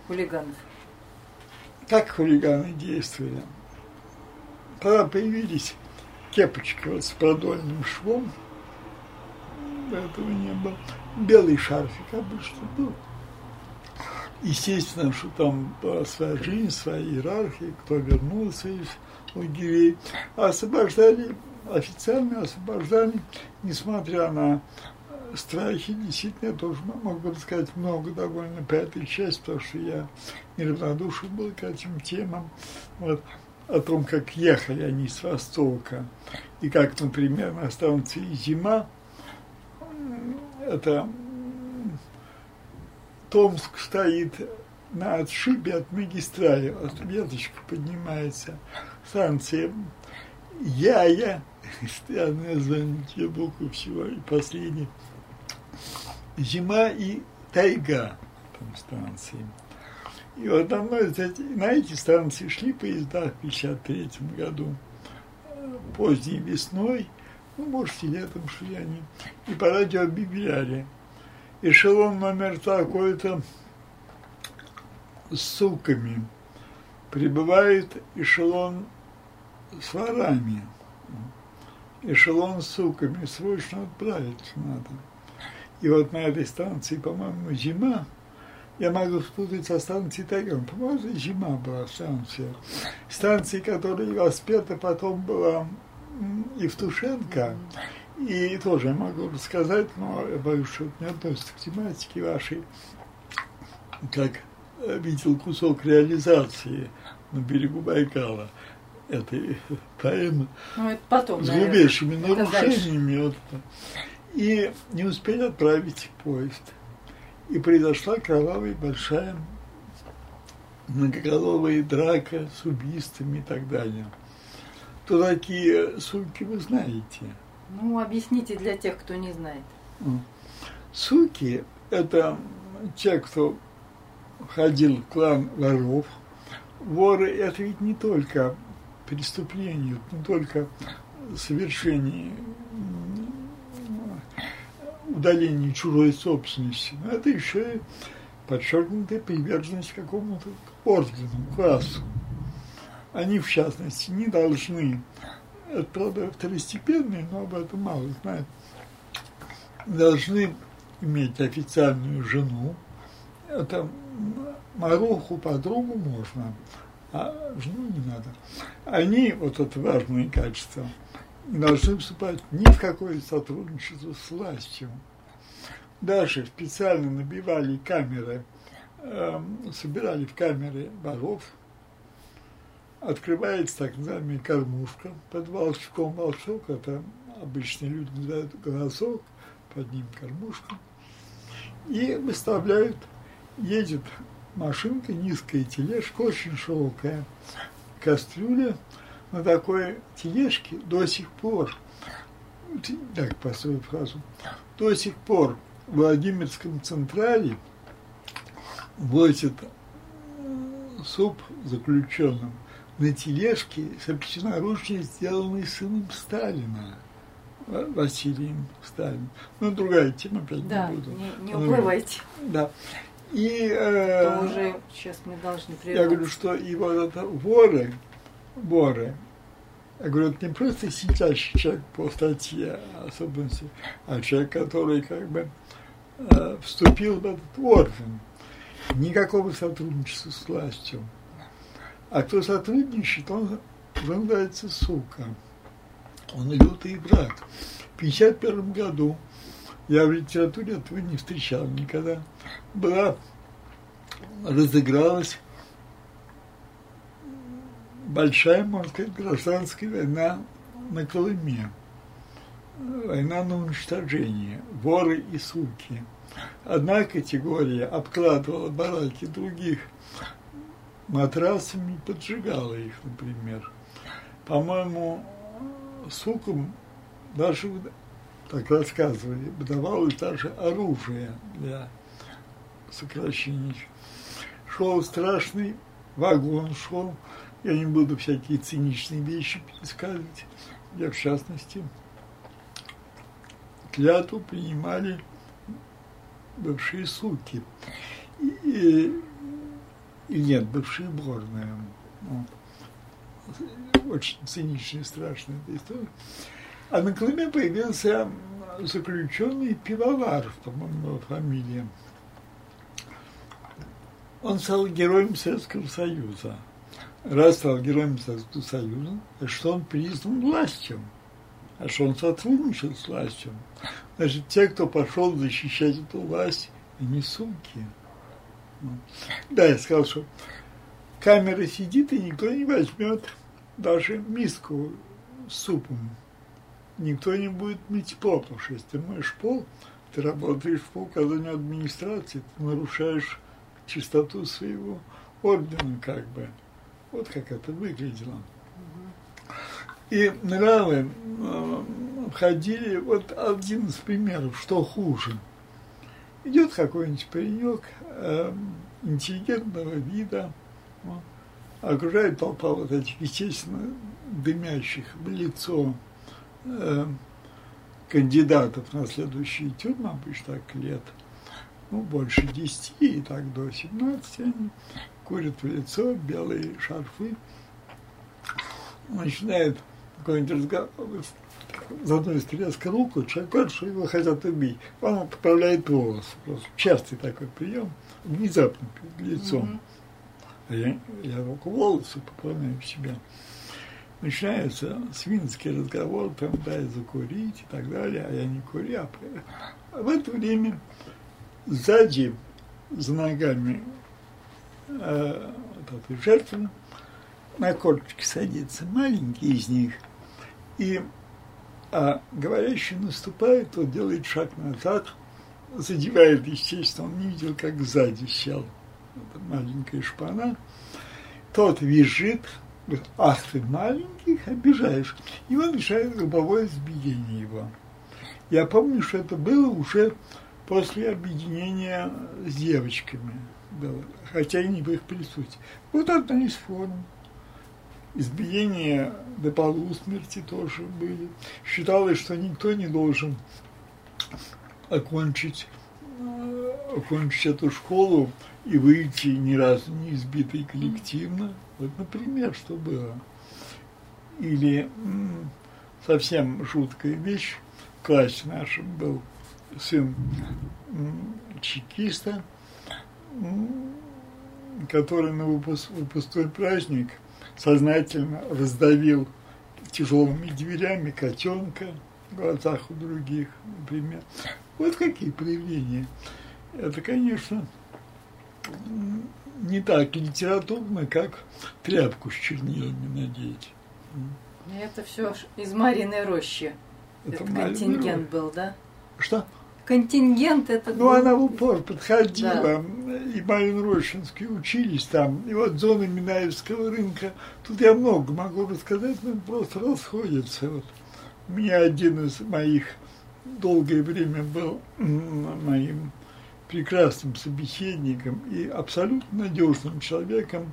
хулиганов. как хулиганы действовали. Когда появились кепочки вот с продольным швом, этого не было. Белый шарфик обычно был. Естественно, что там была своя жизнь, своя иерархия, кто вернулся из лагерей. освобождали, официально освобождали, несмотря на страхи, действительно, я тоже могу рассказать много довольно. По этой части, потому что я неравнодушен был к этим темам. Вот, о том, как ехали они с Востока, и как, например, на станции «Зима», это Томск стоит на отшибе от магистрали, вот веточка поднимается, станция Яя, название, те буквы всего, и последний, зима и тайга там станции. И вот на, на эти станции шли поезда в 1953 году, поздней весной, ну, может, и летом шли они, и по радио объявляли, эшелон номер такой-то с суками, прибывает эшелон с ворами, эшелон с суками, срочно отправиться надо. И вот на этой станции, по-моему, зима, я могу спутать со станцией Тайган. По-моему, зима была станция. Станция, которая воспета потом была Евтушенко. И тоже я могу рассказать, но я боюсь, что это не относится к тематике вашей, как видел кусок реализации на берегу Байкала этой поэмы ну, это потом, с глубейшими нарушениями. Вот, и не успели отправить поезд. И произошла кровавая большая многоголовая драка с убийствами и так далее. Кто такие суки, вы знаете? Ну, объясните для тех, кто не знает. Суки – это те, кто ходил в клан воров. Воры – это ведь не только преступление, не только совершение удаление чужой собственности, но это еще и подчеркнутая приверженность какому-то ордену, классу. Они, в частности, не должны, это, правда, второстепенные, но об этом мало знают, должны иметь официальную жену. Это Маруху, подругу можно, а жену не надо. Они, вот это важное качество, не должны вступать ни в какое сотрудничество с властью. Даже специально набивали камеры, э, собирали в камеры воров, открывается так называемая кормушка под волчком. Волчок – это обычные люди называют голосок, под ним кормушка. И выставляют, едет машинка, низкая тележка, очень широкая кастрюля – на такой тележке до сих пор, так построю фразу, до сих пор в Владимирском Централе возят суп заключенным на тележке собственноручно сделанный сыном Сталина. Василием Сталиным. Ну, другая тема, опять да, не буду. Не, не уплывайте. Да. И, э, уже сейчас мы должны прерваться. Я говорю, что и вот это воры, воры, я говорю, это не просто сидящий человек по статье особенности, а человек, который как бы э, вступил в этот орден. Никакого сотрудничества с властью. А кто сотрудничает, он называется сука. Он лютый враг. В 1951 году я в литературе этого не встречал никогда. Была, разыгралась большая, можно сказать, гражданская война на Колыме. Война на уничтожение, воры и суки. Одна категория обкладывала бараки других матрасами, поджигала их, например. По-моему, сукам даже, так рассказывали, выдавалось даже оружие для сокращения. Шел страшный вагон, шел я не буду всякие циничные вещи пересказывать. Я, в частности, клятву принимали бывшие суки. И, и нет, бывшая сборная. Ну, очень циничная и страшная эта история. А на Колыме появился заключенный пивовар, по-моему, фамилия. Он стал героем Советского Союза. Раз стал героем Советского Союза, что он признан властью. А что он сотрудничал с властью. Значит, те, кто пошел защищать эту власть, они суки. Да, я сказал, что камера сидит, и никто не возьмет даже миску с супом. Никто не будет мыть пол, потому что если ты моешь пол, ты работаешь по указанию администрации, ты нарушаешь чистоту своего ордена, как бы. Вот как это выглядело. И нравы э, входили, вот один из примеров, что хуже. Идет какой-нибудь паренек э, интеллигентного вида, окружает толпа вот этих, естественно, дымящих в лицо э, кандидатов на следующие тюрьмы, обычно так лет, ну, больше десяти и так до 17 они курят в лицо, белые шарфы, начинает какой-нибудь разговор, за одной треск руку, человек что его хотят убить. Он поправляет волосы. Просто частый такой прием, внезапно перед лицом. Mm-hmm. А я, я руку волосы поправляю в себя. Начинается свинский разговор, там дай закурить и так далее, а я не курю. А в это время сзади, за ногами э, вот этой жертвы, на корточки садится маленький из них, и а говорящий наступает, тот делает шаг назад, задевает, естественно, он не видел, как сзади сел маленькая шпана. Тот визжит, ах ты маленьких обижаешь. И он решает лобовое избиение его. Я помню, что это было уже после объединения с девочками. Было, хотя и не в их присутствии. Вот одна из форм избиения до полусмерти тоже были. Считалось, что никто не должен окончить, э, окончить эту школу и выйти ни разу не избитый коллективно. Вот, например, что было. Или совсем жуткая вещь. В классе нашем был сын чекиста, который на выпускной праздник – сознательно раздавил тяжелыми дверями котенка в глазах у других, например. Вот какие проявления. Это, конечно, не так литературно, как тряпку с чернилами надеть. Это все из Мариной рощи. Это Этот контингент был, да? Что? контингент этот. Ну, был... она в упор подходила, да. и Марин Рощинский учились там. И вот зона Минаевского рынка, тут я много могу рассказать, но просто расходятся. Вот. У меня один из моих долгое время был моим прекрасным собеседником и абсолютно надежным человеком,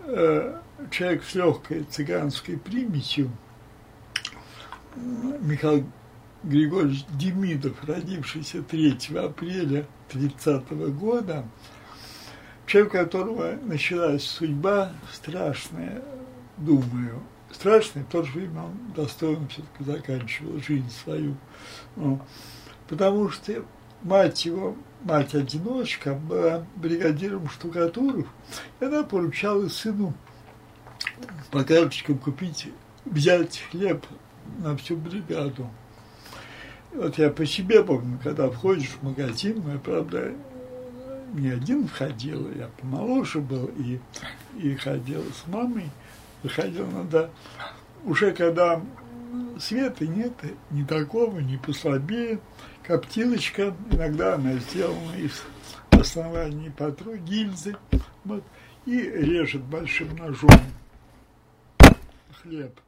э, человек с легкой цыганской примесью, Михаил Григорьевич Демидов, родившийся 3 апреля 30 года, человек, которого началась судьба страшная, думаю, страшная, в то же время он достойно все-таки заканчивал жизнь свою. Ну, потому что мать его, мать-одиночка, была бригадиром штукатуров, и она поручала сыну по карточкам купить, взять хлеб на всю бригаду. Вот я по себе помню, когда входишь в магазин, мы, правда, не один входил, я помоложе был и, и ходил с мамой, выходил надо, уже когда света нет, ни такого, ни послабее, коптилочка, иногда она сделана из основания патру, гильзы, вот, и режет большим ножом хлеб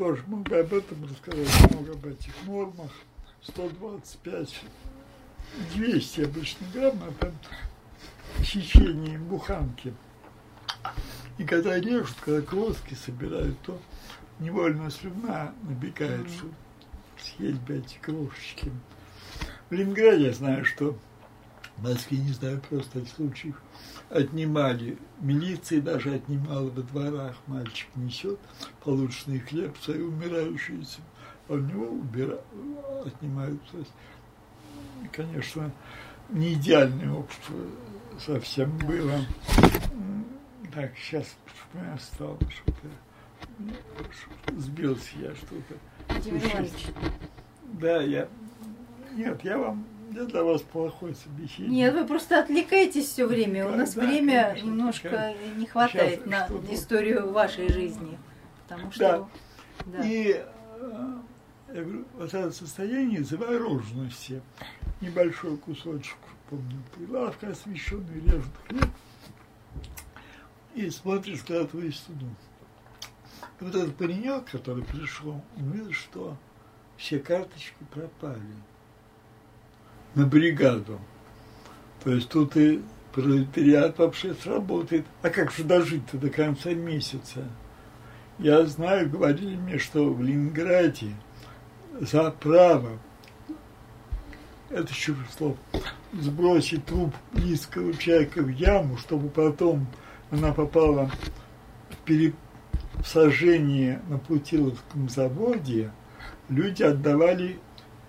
тоже бы об этом рассказать, много об этих нормах. 125, 200 обычно грамм, а там сечение буханки. И когда режут, когда кроски собирают, то невольно слюна набегает, mm-hmm. Съесть эти крошечки. В Ленинграде я знаю, что в Москве, не знаю просто случаев, отнимали, милиция даже отнимала во дворах, мальчик несет полученный хлеб своей умирающейся, а у него убира... отнимают. Конечно, не идеальное общество совсем было. Так, сейчас у меня стало что-то, сбился я что-то. Да, я, нет, я вам я для вас плохой собеседник. Нет, вы просто отвлекаетесь все время. У нас да, время конечно, немножко не хватает на историю вашей жизни. Потому что. Да. да. И э, я говорю, вот это состояние завороженности, небольшой кусочек, помню, прилавка освещенный, режут хлеб, и смотришь куда твою стену. И вот этот паренек, который пришел, видит, что все карточки пропали на бригаду. То есть тут и пролетариат вообще сработает. А как же дожить-то до конца месяца? Я знаю, говорили мне, что в Ленинграде за право, это еще слово, сбросить труп близкого человека в яму, чтобы потом она попала в пересажение на Путиловском заводе, люди отдавали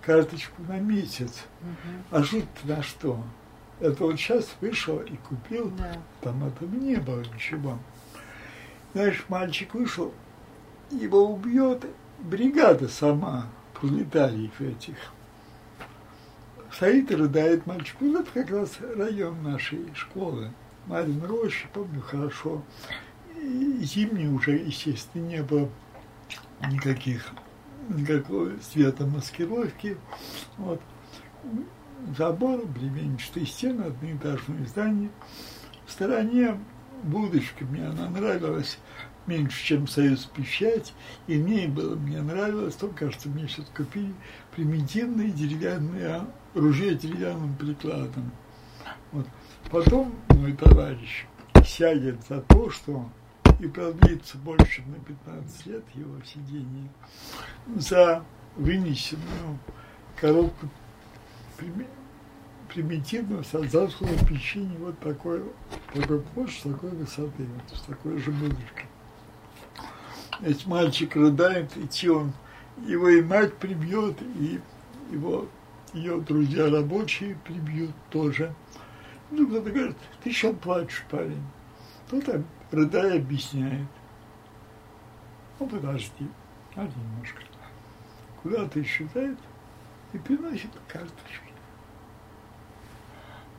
карточку на месяц. Угу. А жить на что? Это вот сейчас вышел и купил, да. там этого не было ничего. Знаешь, мальчик вышел, его убьет бригада сама, пролетариев этих. Стоит и рыдает мальчик. Вот это как раз район нашей школы. Марин Роща, помню хорошо. И зимней уже, естественно, не было никаких никакой светомаскировки. Вот. Забор, бревенчатые стены, одноэтажное здание. В стороне будочка мне она нравилась меньше, чем Союз Печать, и мне было, мне нравилось, то, кажется, мне сейчас купили примитивные деревянные ружье деревянным прикладом. Вот. Потом мой товарищ сядет за то, что и продлится больше, на 15 лет его сидение, за вынесенную коробку примитивного созданского печенья вот такой, такой площадь, такой высоты, вот с такой же будочкой. Ведь мальчик рыдает, идти он, его и мать прибьет, и его ее друзья рабочие прибьют тоже. Ну, кто-то говорит, ты еще плачешь, парень. Кто-то рыдая объясняет. Ну, подожди, надо немножко. Куда-то исчезает и приносит карточки.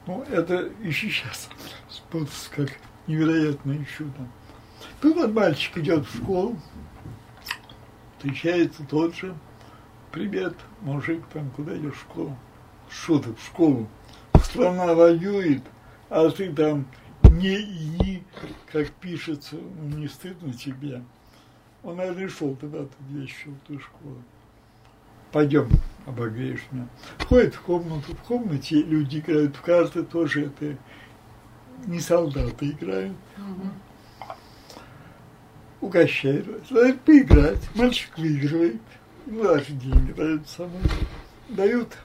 Ну, это и сейчас смотрится как невероятное чудо. Тут вот мальчик идет в школу, встречается тот же, привет, мужик, там, куда идешь в школу? Что ты, в школу? Страна воюет, а ты там не и как пишется, не стыдно тебе. Он, наверное, шел тогда, где еще в ту школу. Пойдем, обогреешь меня. Входит в комнату, в комнате люди играют в карты, тоже это не солдаты играют. Угощают. Дают поиграть, мальчик выигрывает. Ну, даже деньги дают самому. Дают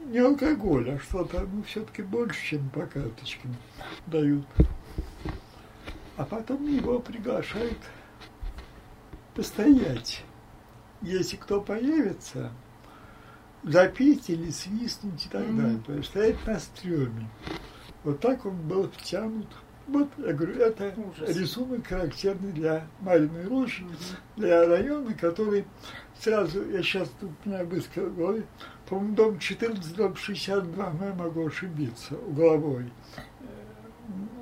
не алкоголь, а что-то, ну, все-таки больше, чем по карточкам дают. А потом его приглашают постоять. Если кто появится, запить или свистнуть и так mm-hmm. далее. То есть стоять на стреме. Вот так он был втянут. Вот, я говорю, это Ужас. рисунок характерный для Мариной Рощи, mm-hmm. для района, который сразу, я сейчас тут у меня быстро в голове, по-моему, дом 14, дом 62, но я могу ошибиться угловой.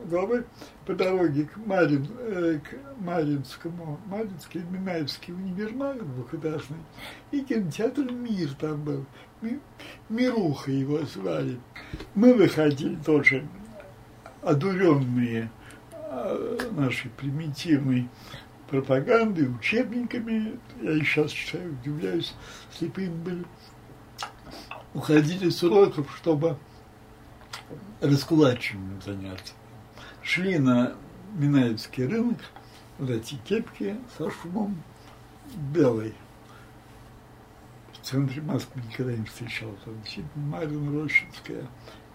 Угловой по дороге к, Марин, э, к Маринскому, Маринский, Минаевский универмаг двухэтажный, и кинотеатр «Мир» там был. Мируха его звали. Мы выходили тоже одуренные а, нашей примитивной пропагандой, учебниками. Я и сейчас читаю, удивляюсь, слепым были уходили с уроков, чтобы раскулачиванием заняться. Шли на Минаевский рынок, вот эти кепки со шумом белой. В центре Москвы никогда не встречал. Там Марина Рощинская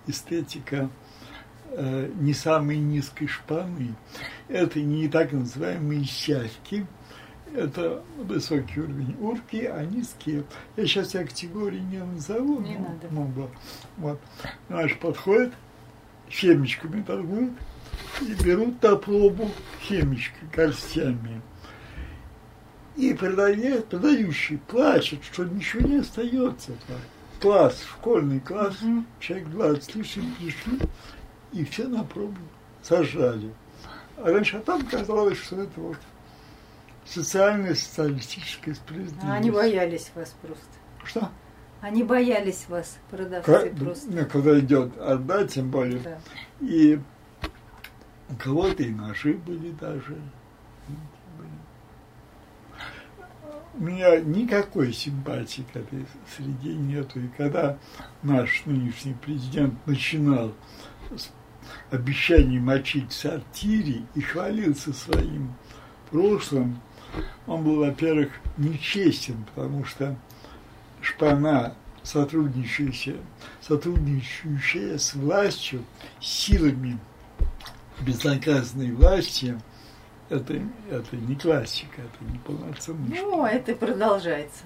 эстетика э, не самой низкой шпаны. Это не так называемые сявки, это высокий уровень урки, а низкие. Я сейчас я категории не назову. Не но, надо. Ну, вот. Наш подходит, семечками торгуют и берут на пробу семечки горстями. И продавец, продающий плачет, что ничего не остается. Класс, школьный класс, Мгм. человек 20 с лишним пришли, и все на пробу сажали. А раньше а там казалось, что это вот социальная, социалистическая справедливость. А Они боялись вас просто. Что? Они боялись вас, продавцы Ка- просто. ну, когда идет орда, тем более. Да. И у кого-то и ножи были даже. У меня никакой симпатии к этой среде нету. И когда наш нынешний президент начинал с обещаний мочить в сортире и хвалился своим прошлым, он был, во-первых, нечестен, потому что шпана, сотрудничающая, сотрудничающая с властью, силами безнаказанной власти, это, это не классика, это не полноценный Ну, это продолжается.